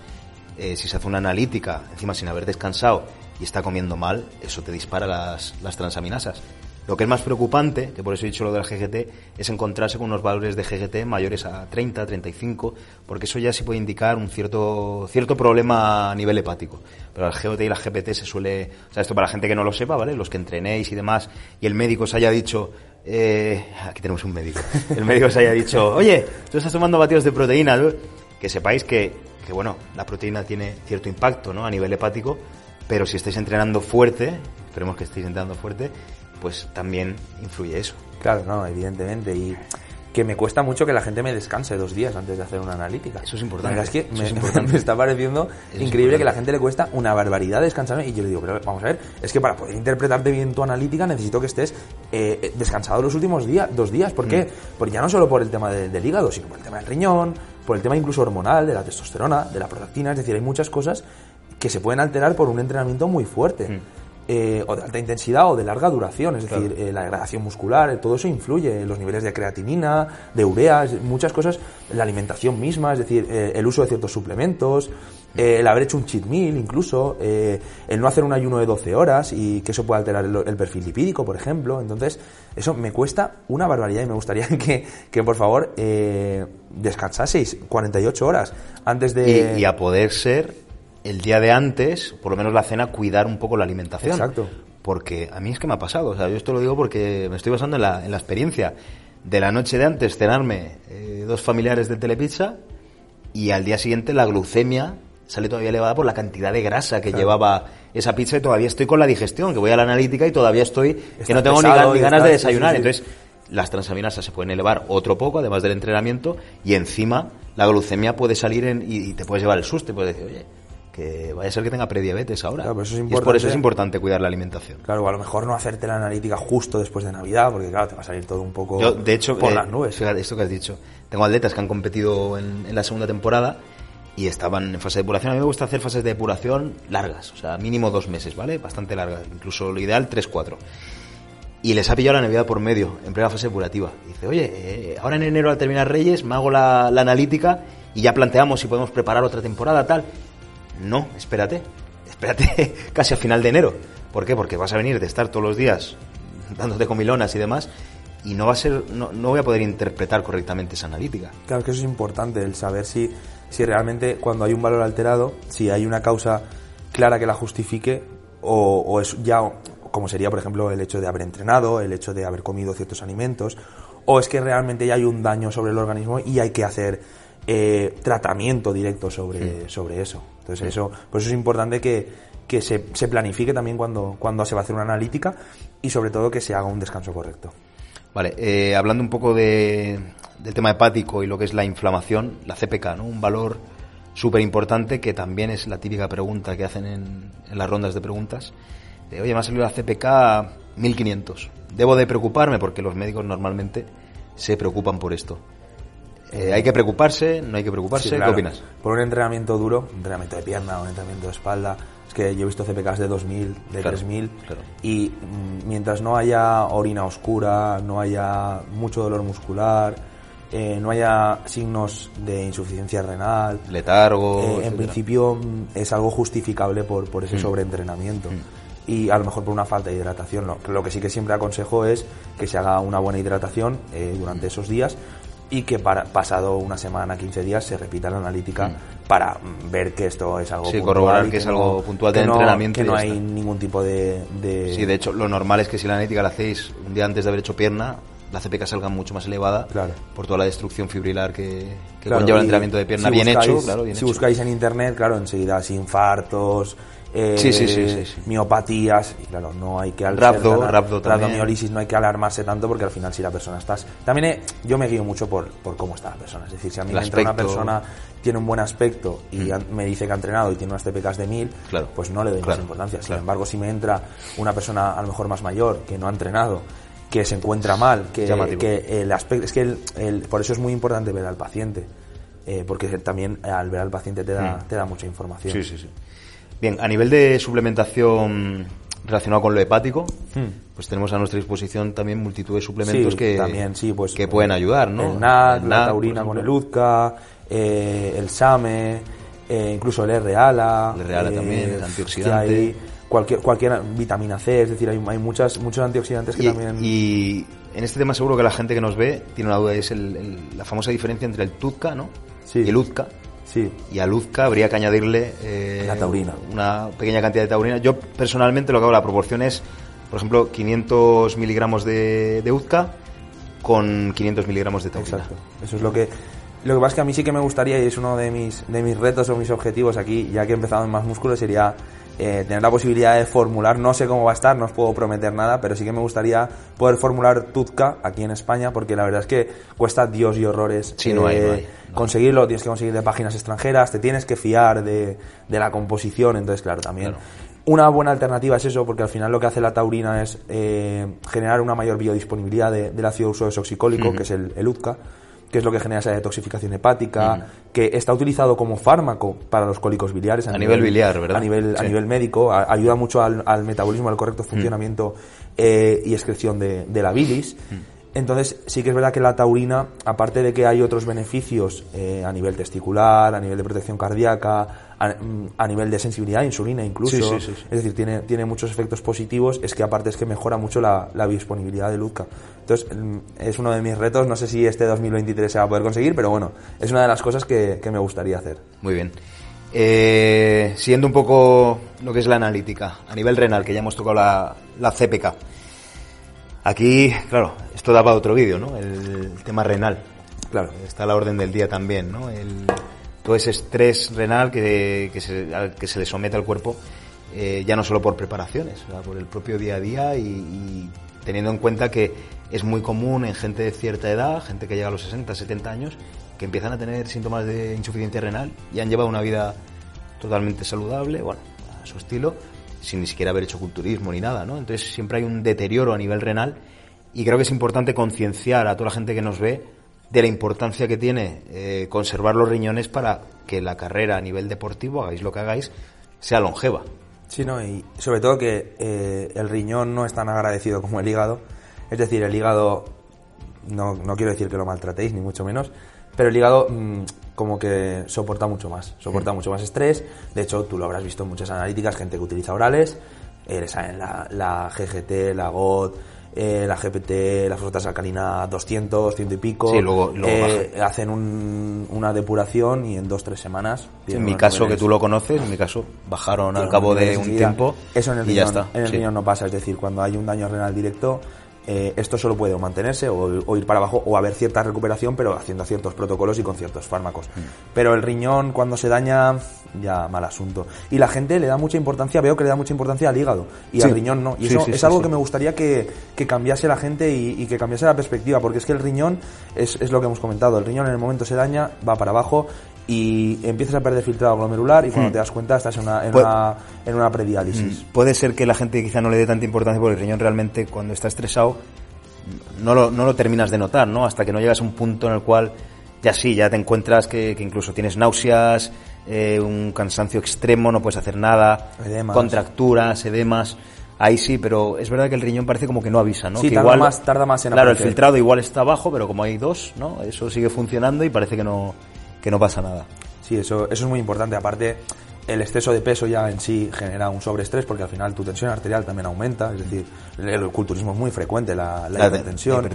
si se hace una analítica, encima sin haber descansado y está comiendo mal, eso te dispara las, las transaminasas. Lo que es más preocupante, que por eso he dicho lo del GGT, es encontrarse con unos valores de GGT mayores a 30, 35, porque eso ya sí puede indicar un cierto, cierto problema a nivel hepático. Pero el GOT y la GPT se suele, o sea, esto para la gente que no lo sepa, ¿vale? Los que entrenéis y demás, y el médico se haya dicho, eh, aquí tenemos un médico, el médico se haya dicho, oye, tú estás tomando batidos de proteína, que sepáis que, que, bueno, la proteína tiene cierto impacto, ¿no? A nivel hepático, pero si estáis entrenando fuerte, esperemos que estéis entrenando fuerte, pues también influye eso. Claro, no, evidentemente. Y que me cuesta mucho que la gente me descanse dos días antes de hacer una analítica. Eso es importante. es que me, está pareciendo increíble que la gente le cuesta una barbaridad descansarme. Y yo le digo, pero vamos a ver, es que para poder interpretarte bien tu analítica necesito que estés eh, descansado los últimos días, dos días. ¿Por qué? Mm. Porque ya no solo por el tema del hígado, sino por el tema del riñón, por el tema incluso hormonal, de la testosterona, de la prolactina. Es decir, hay muchas cosas que se pueden alterar por un entrenamiento muy fuerte. Mm. Eh, o de alta intensidad o de larga duración, es decir, eh, la degradación muscular, eh, todo eso influye, los niveles de creatinina, de urea, muchas cosas, la alimentación misma, es decir, el uso de ciertos suplementos, el haber hecho un cheat meal incluso, el no hacer un ayuno de 12 horas y que eso puede alterar el, perfil lipídico, por ejemplo. Entonces, eso me cuesta una barbaridad y me gustaría que, que por favor, descansaseis 48 horas antes de... y a poder ser el día de antes, por lo menos la cena, cuidar un poco la alimentación. Exacto. Porque a mí es que me ha pasado, o sea, yo esto lo digo porque me estoy basando en la, en la experiencia. De la noche de antes cenarme eh, dos familiares de telepizza y al día siguiente la glucemia sale todavía elevada por la cantidad de grasa que llevaba esa pizza y todavía estoy con la digestión, que voy a la analítica y todavía estoy, que no tengo ni, ganas de desayunar. Entonces, las transaminasas se pueden elevar otro poco, además del entrenamiento, y encima la glucemia puede salir en, y, y, te puedes llevar el susto, y puedes decir, oye, que vaya a ser que tenga prediabetes ahora. Claro, eso es y por eso es importante cuidar la alimentación. Claro, a lo mejor no hacerte la analítica justo después de Navidad, porque claro, te va a salir todo un poco Yo, de hecho, por eh, las nubes. Fíjate, esto que has dicho. Tengo atletas que han competido en, la segunda temporada y estaban en fase de depuración. A mí me gusta hacer fases de depuración largas, o sea, mínimo dos meses, ¿vale? Bastante largas, incluso lo ideal tres, cuatro. Y les ha pillado la Navidad por medio, en plena fase depurativa. dice, oye, eh, ahora en enero al terminar Reyes me hago la, la analítica y ya planteamos si podemos preparar otra temporada, tal. No, espérate, espérate casi a final de enero. ¿Por qué? Porque vas a venir de estar todos los días dándote comilonas y demás y no va a ser no, no, voy a poder interpretar correctamente esa analítica. Claro que eso es importante, el saber si, si realmente cuando hay un valor alterado, si hay una causa clara que la justifique o, o es ya como sería por ejemplo el hecho de haber entrenado, el hecho de haber comido ciertos alimentos, o es que realmente ya hay un daño sobre el organismo y hay que hacer eh, tratamiento directo sobre, sobre eso. Entonces eso, por eso es importante que, que se, se planifique también cuando, cuando se va a hacer una analítica y sobre todo que se haga un descanso correcto. Vale, eh, hablando un poco de, del tema hepático y lo que es la inflamación, la CPK, ¿no? Un valor súper importante que también es la típica pregunta que hacen en, en las rondas de preguntas. De, Oye, me ha salido la CPK 1500. ¿Debo de preocuparme? Porque los médicos normalmente se preocupan por esto. Eh, ¿Hay que preocuparse? ¿No hay que preocuparse? Sí, claro. ¿Qué opinas? Por un entrenamiento duro, un entrenamiento de pierna, un entrenamiento de espalda, es que yo he visto CPKs de 2000, de Claro, 3000 claro. y mm, mientras no haya orina oscura, no haya mucho dolor muscular, eh, no haya signos de insuficiencia renal, Letargo. eh, en etcétera. principio mm, es algo justificable por, por ese Mm. sobreentrenamiento. Y a lo mejor por una falta de hidratación. Lo, lo que sí que siempre aconsejo es que se haga una buena hidratación eh, durante esos días y que para, pasado una semana, 15 días, se repita la analítica para mm, ver que esto es algo Sí, puntual. corroborar que es no- algo puntual que del no- entrenamiento Que no hay ningún tipo de, de- Sí, de hecho, lo normal es que si la analítica la hacéis un día antes de haber hecho pierna, la CPK salga mucho más elevada Claro. por toda la destrucción fibrilar que, que Claro, conlleva el entrenamiento de pierna si bien buscáis- hecho. Claro, bien si hecho. buscáis en internet, claro, enseguida si infartos, eh, Sí, sí, sí, miopatías, y claro, no hay que ser tan- rhabdo también. rabdomiólisis, no hay que alarmarse tanto porque al final si la persona está... También he- yo me guío mucho por, por cómo está la persona, es decir, si a mí me entra una persona tiene un buen aspecto y han- me dice que ha entrenado y tiene unas TPKs de 1000, Mm. Claro. pues no le doy Claro, más importancia. Sin claro. embargo, si me entra una persona a lo mejor más mayor que no ha entrenado, que se encuentra mal, que, el aspecto, es que el- el- por eso es muy importante ver al paciente, eh, porque también eh, al ver al paciente te da, Mm. te da mucha información. Sí, sí, sí. Bien, a nivel de suplementación relacionado con lo hepático, pues tenemos a nuestra disposición también multitud de suplementos Hmm. Sí, que, también, sí, pues, que pueden ayudar, ¿no? El NAD, El la taurina con el. UZCA, eh, el SAME, eh, incluso el R-ALA. El R-ALA eh, también, el que antioxidante. hay cualquier, cualquier vitamina C, es decir, hay, hay muchas, muchos antioxidantes que Y, también... y en este tema seguro que la gente que nos ve tiene una duda, es el- el- la famosa diferencia entre el TUDCA ¿no? Sí. y el UZCA. Sí, Y al UZCA habría que añadirle eh, La taurina. una pequeña cantidad de taurina. Yo personalmente lo que hago, la proporción es, por ejemplo, 500 miligramos de, de UZCA con 500 miligramos de taurina. Exacto. Eso es lo que. Lo que pasa es que a mí sí que me gustaría, y es uno de mis, de mis retos o mis objetivos aquí, ya que he empezado en más músculo, sería eh, tener la posibilidad de formular, no sé cómo va a estar, no os puedo prometer nada, pero sí que me gustaría poder formular Tuzca aquí en España, porque la verdad es que cuesta Dios y horrores eh, Sí, no hay, no hay, no conseguirlo, tienes que conseguir de páginas extranjeras, te tienes que fiar de, de la composición, entonces claro, también... Claro. Una buena alternativa es eso, porque al final lo que hace la taurina es eh, generar una mayor biodisponibilidad de- del ácido uso desoxicólico, que es el, el UZCA, que es lo que genera esa detoxificación hepática, que está utilizado como fármaco para los cólicos biliares. A nivel biliar, ¿verdad? A nivel, a nivel médico, a- ayuda mucho al, al metabolismo, al correcto funcionamiento eh, y excreción de, de la bilis. Entonces, sí que es verdad que la taurina, aparte de que hay otros beneficios eh, a nivel testicular, a nivel de protección cardíaca, a, mm, a nivel de sensibilidad a insulina incluso, Sí, sí, sí, sí. es decir, tiene, tiene muchos efectos positivos, es que aparte es que mejora mucho la, la biodisponibilidad del UZCA. Entonces, mm, es uno de mis retos, no sé si este 2023 se va a poder conseguir, pero bueno, es una de las cosas que, que me gustaría hacer. Muy bien. Eh, siguiendo un poco lo que es la analítica, a nivel renal, que ya hemos tocado la, la CPK. Aquí, claro, esto da para otro vídeo, ¿no? El, tema renal. Claro. Está a la orden del día también, ¿no? El, todo ese estrés renal que, que, se, al que se le somete al cuerpo, eh, ya no solo por preparaciones, por el propio día a día y teniendo en cuenta que es muy común en gente de cierta edad, gente que llega a los 60, 70 años, que empiezan a tener síntomas de insuficiencia renal y han llevado una vida totalmente saludable, bueno, a su estilo, sin ni siquiera haber hecho culturismo ni nada, ¿no? Entonces siempre hay un deterioro a nivel renal y creo que es importante concienciar a toda la gente que nos ve de la importancia que tiene eh, conservar los riñones para que la carrera a nivel deportivo, hagáis lo que hagáis, sea longeva. Sí, ¿no? y sobre todo que eh, el riñón no es tan agradecido como el hígado. Es decir, el hígado, no, no quiero decir que lo maltratéis, ni mucho menos, pero el hígado mm, como que soporta mucho más, soporta mucho más estrés. De hecho, tú lo habrás visto en muchas analíticas, gente que utiliza orales, eh, la, la GGT, la GOT, eh, la GPT, la fosfatas alcalina 200, 100 y pico. Sí, luego- luego eh, hacen un- una depuración y en dos, tres semanas. en mi caso, que niveles- tú lo conoces, en mi caso, bajaron al cabo de un tiempo Eso en el y riñón, ya está. En el sí. riñón no pasa, es decir, cuando hay un daño renal directo, eh, esto solo puede o mantenerse o, o ir para abajo o haber cierta recuperación, pero haciendo ciertos protocolos y con ciertos fármacos. Mm. Pero el riñón, cuando se daña, ya mal asunto. Y la gente le da mucha importancia, veo que le da mucha importancia al hígado y Sí. al riñón no. Y Sí, eso sí, es algo que me gustaría que, que cambiase la gente y, y que cambiase la perspectiva, porque es que el riñón es, es lo que hemos comentado. El riñón en el momento se daña, va para abajo y empiezas a perder filtrado glomerular y cuando Hmm. te das cuenta estás en una, en una, en una prediálisis. Mm, Puede ser que la gente quizá no le dé tanta importancia porque el riñón realmente cuando está estresado no lo, no lo terminas de notar, ¿no? Hasta que no llegas a un punto en el cual ya sí, ya te encuentras que, que incluso tienes náuseas, eh, un cansancio extremo, no puedes hacer nada, Edemas. contracturas, edemas. Ahí sí, pero es verdad que el riñón parece como que no avisa, ¿no? Sí, que tarda igual, más- tarda más en Claro, el filtrado igual está abajo, pero como hay dos, ¿no? Eso sigue funcionando y parece que no, que no pasa nada. Sí, eso, eso es muy importante. Aparte, el exceso de peso ya en sí genera un sobreestrés porque al final tu tensión arterial también aumenta. Es decir, el, culturismo es muy frecuente, la, la La- hipertensión.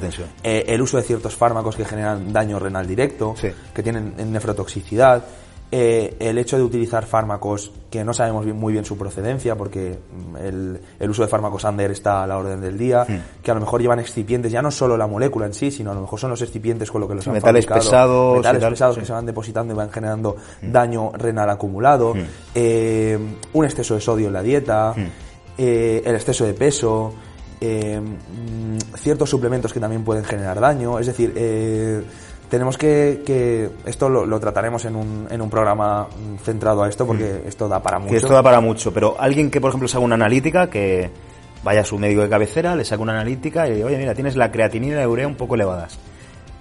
Eh, el uso de ciertos fármacos que generan daño renal directo, Sí. que tienen nefrotoxicidad. Eh, el hecho de utilizar fármacos que no sabemos bien- muy bien su procedencia, porque mm, el, el uso de fármacos under está a la orden del día, Hmm. que a lo mejor llevan excipientes, ya no solo la molécula en sí, sino a lo mejor son los excipientes con lo que los Sí, han metales fabricado, pesados metales tal, pesados sí. que se van depositando y van generando daño renal acumulado, eh, un exceso de sodio en la dieta, eh, el exceso de peso, eh, mm, ciertos suplementos que también pueden generar daño. Es decir, eh, tenemos que, que esto lo, lo trataremos en un, en un programa mm, centrado a esto porque esto da para mucho. Que esto da para mucho, pero alguien que, por ejemplo, se haga una analítica, que vaya a su médico de cabecera, le saque una analítica y oye, mira, tienes la creatinina y la urea un poco elevadas.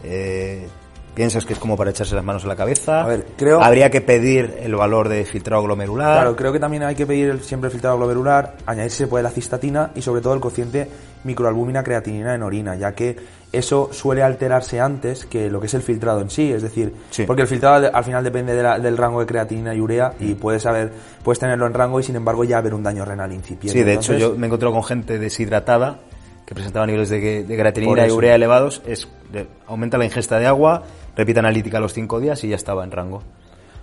Eh, ¿Piensas que es como para echarse las manos a la cabeza? A ver, creo- Habría que pedir el valor de filtrado glomerular. Claro, creo que también hay que pedir el- siempre el filtrado glomerular, añadir si se puede la cistatina y sobre todo el cociente microalbúmina creatinina en orina, ya que eso suele alterarse antes que lo que es el filtrado en sí, es decir, Sí. porque el filtrado al final depende de la- del rango de creatinina y urea y puedes saber, puedes tenerlo en rango y sin embargo ya haber un daño renal incipiente. Sí, de hecho yo me he encontrado con gente deshidratada que presentaba niveles de, de creatinina y urea elevados. Es, de- aumenta la ingesta de agua, repite analítica los cinco días y ya estaba en rango.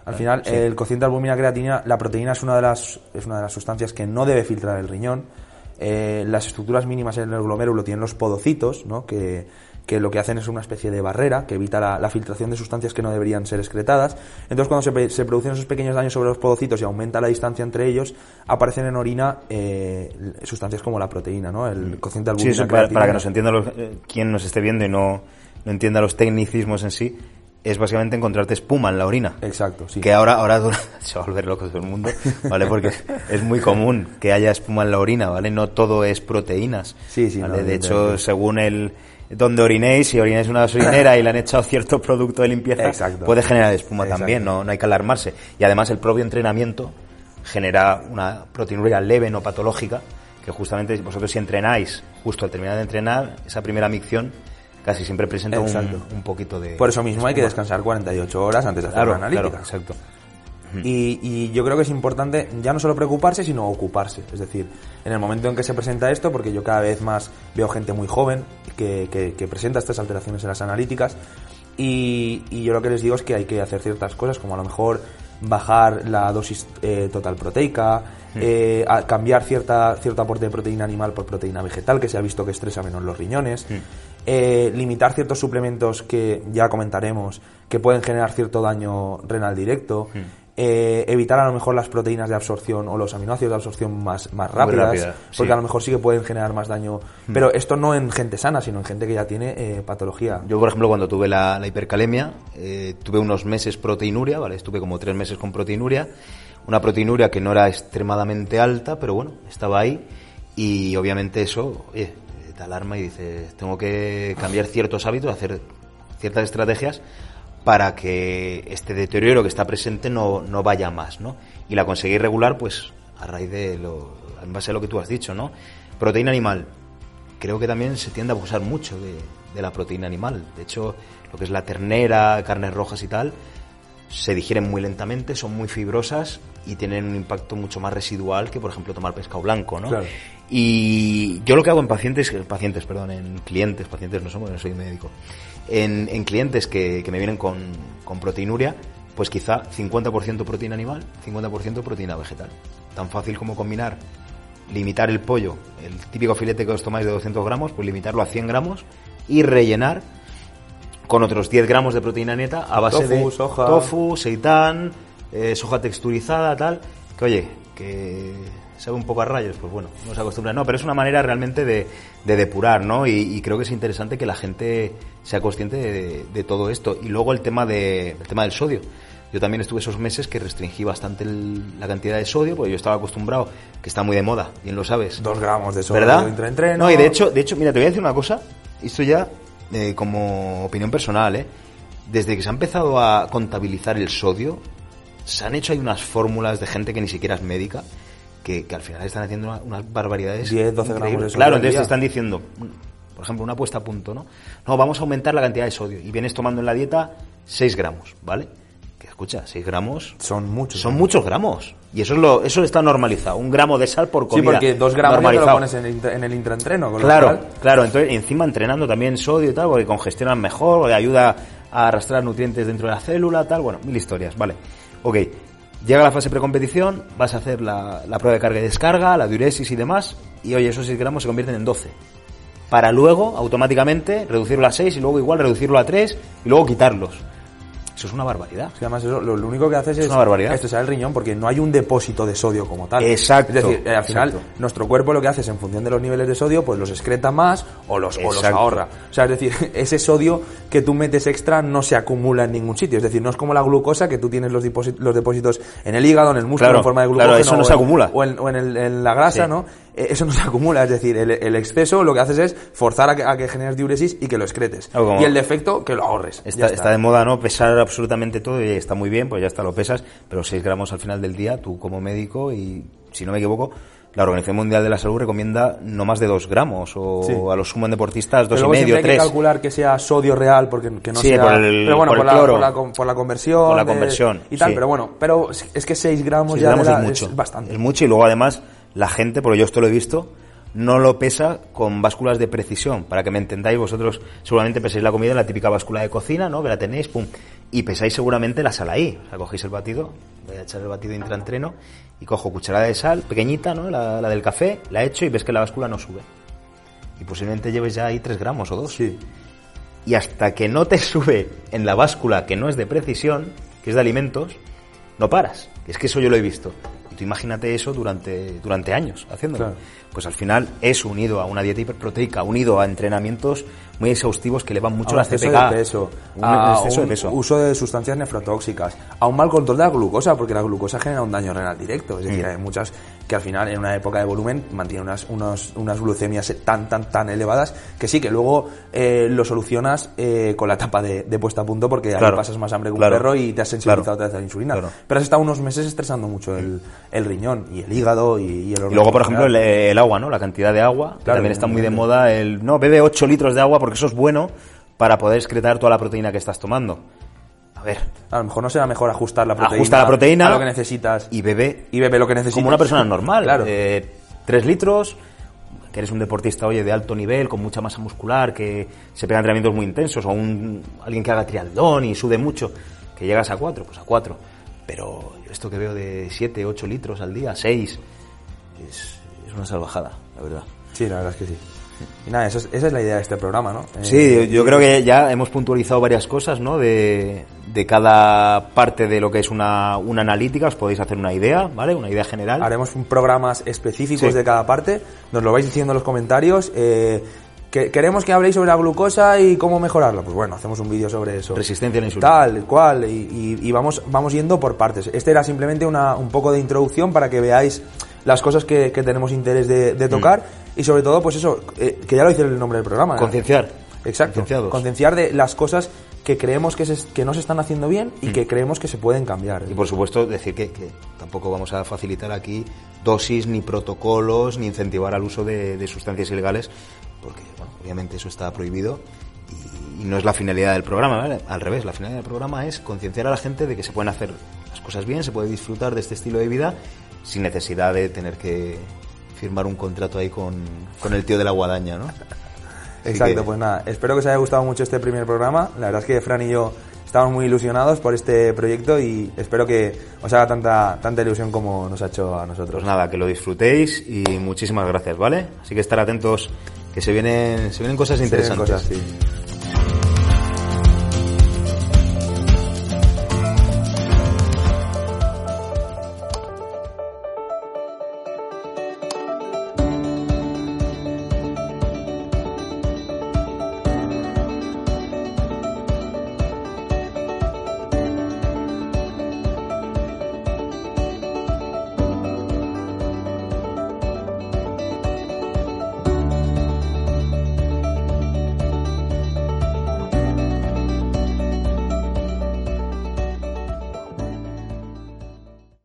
Al final, el cociente albúmina creatinina, la proteína es una de las, es una de las sustancias que no debe filtrar el riñón. Eh, las estructuras mínimas en el glomérulo tienen los podocitos, ¿no? que, que lo que hacen es una especie de barrera que evita la, la filtración de sustancias que no deberían ser excretadas. Entonces, cuando se, se producen esos pequeños daños sobre los podocitos y aumenta la distancia entre ellos, aparecen en orina eh, sustancias como la proteína, ¿no? el cociente Sí, albúmina eso para, para que nos entienda los- eh, quien nos esté viendo y no, no entienda los tecnicismos en sí, es básicamente encontrarte espuma en la orina. Exacto, sí. Que ahora, ahora se va a volver loco todo el mundo, ¿vale? Porque es muy común que haya espuma en la orina, ¿vale? No todo es proteínas. Sí, sí, ¿vale? no, de hecho, según el donde orinéis, si orináis una gasolinera y le han echado cierto producto de limpieza, Exacto. puede generar espuma Exacto. también, no, no hay que alarmarse. Y además el propio entrenamiento genera una proteinuria leve, no patológica, que justamente vosotros si entrenáis, justo al terminar de entrenar, esa primera micción casi siempre presenta un, un poquito de... Por eso mismo hay que descansar 48 horas antes de hacer Claro, una analítica. claro, exacto. Y, y yo creo que es importante ya no solo preocuparse, sino ocuparse. Es decir, en el momento en que se presenta esto, porque yo cada vez más veo gente muy joven que, que- que presenta estas alteraciones en las analíticas, y, y yo lo que les digo es que hay que hacer ciertas cosas, como a lo mejor bajar la dosis eh, total proteica, eh, a- cambiar cierta, cierto aporte de proteína animal por proteína vegetal, que se ha visto que estresa menos los riñones, eh, limitar ciertos suplementos que ya comentaremos, que pueden generar cierto daño renal directo, eh, evitar a lo mejor las proteínas de absorción o los aminoácidos de absorción más, más rápidas, rápida, porque sí. a lo mejor sí que pueden generar más daño, pero esto no en gente sana, sino en gente que ya tiene eh, patología. Yo, por ejemplo, cuando tuve la, la hipercalemia, tuve unos meses proteinuria, ¿vale? Estuve como tres meses con proteinuria. Una proteinuria que no era extremadamente alta, pero bueno, estaba ahí. Y obviamente eso, oye, te alarma y dices, tengo que cambiar ciertos hábitos, hacer ciertas estrategias para que este deterioro que está presente no, no vaya más, ¿no? Y la conseguí regular, pues, a raíz de lo, en base a lo que tú has dicho, ¿no? Proteína animal, creo que también se tiende a abusar mucho de, de la proteína animal. De hecho, lo que es la ternera, carnes rojas y tal, se digieren muy lentamente, son muy fibrosas y tienen un impacto mucho más residual que, por ejemplo, tomar pescado blanco, ¿no? Claro. Y yo lo que hago en pacientes, pacientes, perdón, en clientes, pacientes no somos, no soy médico, en, en clientes que, que me vienen con, con proteinuria, pues quizá 50% proteína animal, 50% proteína vegetal. Tan fácil como combinar, limitar el pollo, el típico filete que os tomáis de 200 gramos, pues limitarlo a 100 gramos y rellenar con otros 10 gramos de proteína neta a base Tofu, de soja. tofu, seitán, eh, soja texturizada, tal. Que oye, que sabe un poco a rayos, pues bueno, no se acostumbra. No, pero es una manera realmente de, de depurar, ¿no? Y, y creo que es interesante que la gente sea consciente de, de todo esto. Y luego el tema, de, el tema del sodio. Yo también estuve esos meses que restringí bastante el- la cantidad de sodio, porque yo estaba acostumbrado, que está muy de moda, bien lo sabes. Dos gramos de sodio ¿Verdad? entreno. No, y de hecho, de hecho, mira, te voy a decir una cosa, esto ya eh, como opinión personal, ¿eh? Desde que se ha empezado a contabilizar el sodio, se han hecho ahí unas fórmulas de gente que ni siquiera es médica, que, que al final están haciendo una- unas barbaridades. 10, 12 gramos de sodio Claro, entonces te están diciendo, por ejemplo, una puesta a punto, ¿no? No, vamos a aumentar la cantidad de sodio. Y vienes tomando en la dieta 6 gramos, ¿vale? Escucha, 6 gramos Son muchos. son muchos gramos. Y eso es lo, eso está normalizado. Un gramo de sal por Sí, comida. porque dos gramos ya te lo pones en el, intra- en el intraentreno. con lo Claro, cual- claro. Entonces, encima entrenando también sodio y tal, porque congestionan mejor, porque ayuda a arrastrar nutrientes dentro de la célula, tal. Bueno, mil historias, vale. Ok, llega la fase precompetición, vas a hacer la, la prueba de carga y descarga, la diuresis y demás, y oye, esos 6 gramos se convierten en 12. Para luego, automáticamente, reducirlo a 6 y luego igual reducirlo a 3 y luego quitarlos. Eso es una barbaridad. Es que además eso, lo, lo único que haces es, una barbaridad. estresar el riñón porque no hay un depósito de sodio como tal. Exacto, Es decir, eh, al final, exacto. nuestro cuerpo lo que hace es, en función de los niveles de sodio, pues los excreta más o los, o los ahorra. O sea, es decir, ese sodio que tú metes extra no se acumula en ningún sitio. Es decir, no es como la glucosa que tú tienes los, depósitos, los depósitos en el hígado, en el músculo, Claro, en forma de claro, glucógeno. eso no o se en- acumula. O en, o en el- en la grasa, Sí. ¿no? Eh, Eso no se acumula. Es decir, el, el exceso lo que haces es forzar a que, a que generes diuresis y que lo excretes. Y el defecto, que lo ahorres. Está, está de moda, ¿no? Pesar absolutamente todo y está muy bien, pues ya está, lo pesas, pero 6 gramos al final del día, tú como médico, y si no me equivoco, la Organización Mundial de la Salud recomienda no más de 2 gramos, o Sí. a los sumos deportistas Pero 2,5 luego y medio, hay que 3. calcular que sea sodio real, porque que no Sí, sea... por el- pero bueno, por por, el la, cloro. por, la, con- por la conversión. Por la de- conversión, y tal, sí. pero bueno, pero es- es que 6 gramos 6 ya gramos de la- es mucho. bastante. Es mucho y luego además la gente, porque yo esto lo he visto, no lo pesa con básculas de precisión. Para que me entendáis, vosotros seguramente pesáis la comida en la típica báscula de cocina, ¿no? Que la tenéis, pum. Y pesáis seguramente la sal ahí. O sea, cogéis el batido, voy a echar el batido intraentreno y cojo cucharada de sal, pequeñita, ¿no? La, la del café, la echo y ves que la báscula no sube. Y posiblemente lleves ya ahí 3 gramos o 2 Sí. y hasta que no te sube en la báscula que no es de precisión, que es de alimentos, no paras. Es que eso yo lo he visto. Imagínate eso durante, durante años haciéndolo. Pues al final es unido a una dieta hiperproteica, unido a entrenamientos muy exhaustivos que elevan mucho a un la exceso CPK. de peso, Un a exceso de un peso. uso de sustancias nefrotóxicas, a un mal control de la glucosa, porque la glucosa genera un daño renal directo. Es decir, Mm. hay muchas que al final, en una época de volumen, mantienen unas, unos- unas glucemias tan, tan, tan elevadas que sí, que luego eh, lo solucionas eh, con la etapa de, de puesta a punto, porque ahí Claro, pasas más hambre que un claro, perro y te has sensibilizado claro, otra vez a la insulina. Pero has estado unos meses estresando mucho el, el riñón y el hígado y, y el Y luego, por ejemplo, el agua, ¿no? La cantidad de agua, que Claro, también está muy de moda. El, no, bebe 8 litros de agua porque eso es bueno para poder excretar toda la proteína que estás tomando. A ver, A lo mejor no será mejor ajustar la proteína, ajusta la proteína a lo que necesitas y bebe y bebe lo que necesitas. como una persona normal. Claro. Eh, tres litros, que eres un deportista, oye, de alto nivel, con mucha masa muscular, que se pega entrenamientos muy intensos, o un, alguien que haga triatlón y sude mucho, que llegas a cuatro, pues a cuatro. Pero yo esto que veo de siete, ocho litros al día, seis, es, es una salvajada, la verdad. Sí, la verdad es que sí. Y nada, esa es, esa es la idea de este programa, ¿no? Eh, Sí, yo, yo creo que ya hemos puntualizado varias cosas, ¿no? De, de cada parte de lo que es una, una analítica, os podéis hacer una idea, ¿vale? Una idea general. Haremos un- programas específicos Sí. de cada parte. Nos lo vais diciendo en los comentarios. Eh, que, queremos que habléis sobre la glucosa y cómo mejorarla. Pues bueno, hacemos un vídeo sobre eso. Resistencia a la insulina. Tal, cual. Y, y- y vamos, vamos yendo por partes. Este era simplemente una, un poco de introducción para que veáis las cosas que, que tenemos interés de, de tocar. Y sobre todo, pues eso, eh, que ya lo dice el nombre del programa. ¿eh? Concienciar. Exacto. Concienciados. Concienciar de las cosas que creemos que, se- que no se están haciendo bien y que creemos que se pueden cambiar. Y por supuesto decir que, que tampoco vamos a facilitar aquí dosis ni protocolos ni incentivar al uso de, de sustancias ilegales porque bueno, obviamente eso está prohibido y, y no es la finalidad del programa, ¿vale? Al revés, la finalidad del programa es concienciar a la gente de que se pueden hacer las cosas bien, se puede disfrutar de este estilo de vida sin necesidad de tener que firmar un contrato ahí con, con el tío de la guadaña, ¿no? Exacto, pues nada, espero que os haya gustado mucho este primer programa. La verdad es que Fran y yo estamos muy ilusionados por este proyecto y espero que os haga tanta, tanta ilusión como nos ha hecho a nosotros. Pues nada, que lo disfrutéis y muchísimas gracias, ¿vale? Así que estar atentos, que se vienen, se vienen cosas interesantes. cosas, sí.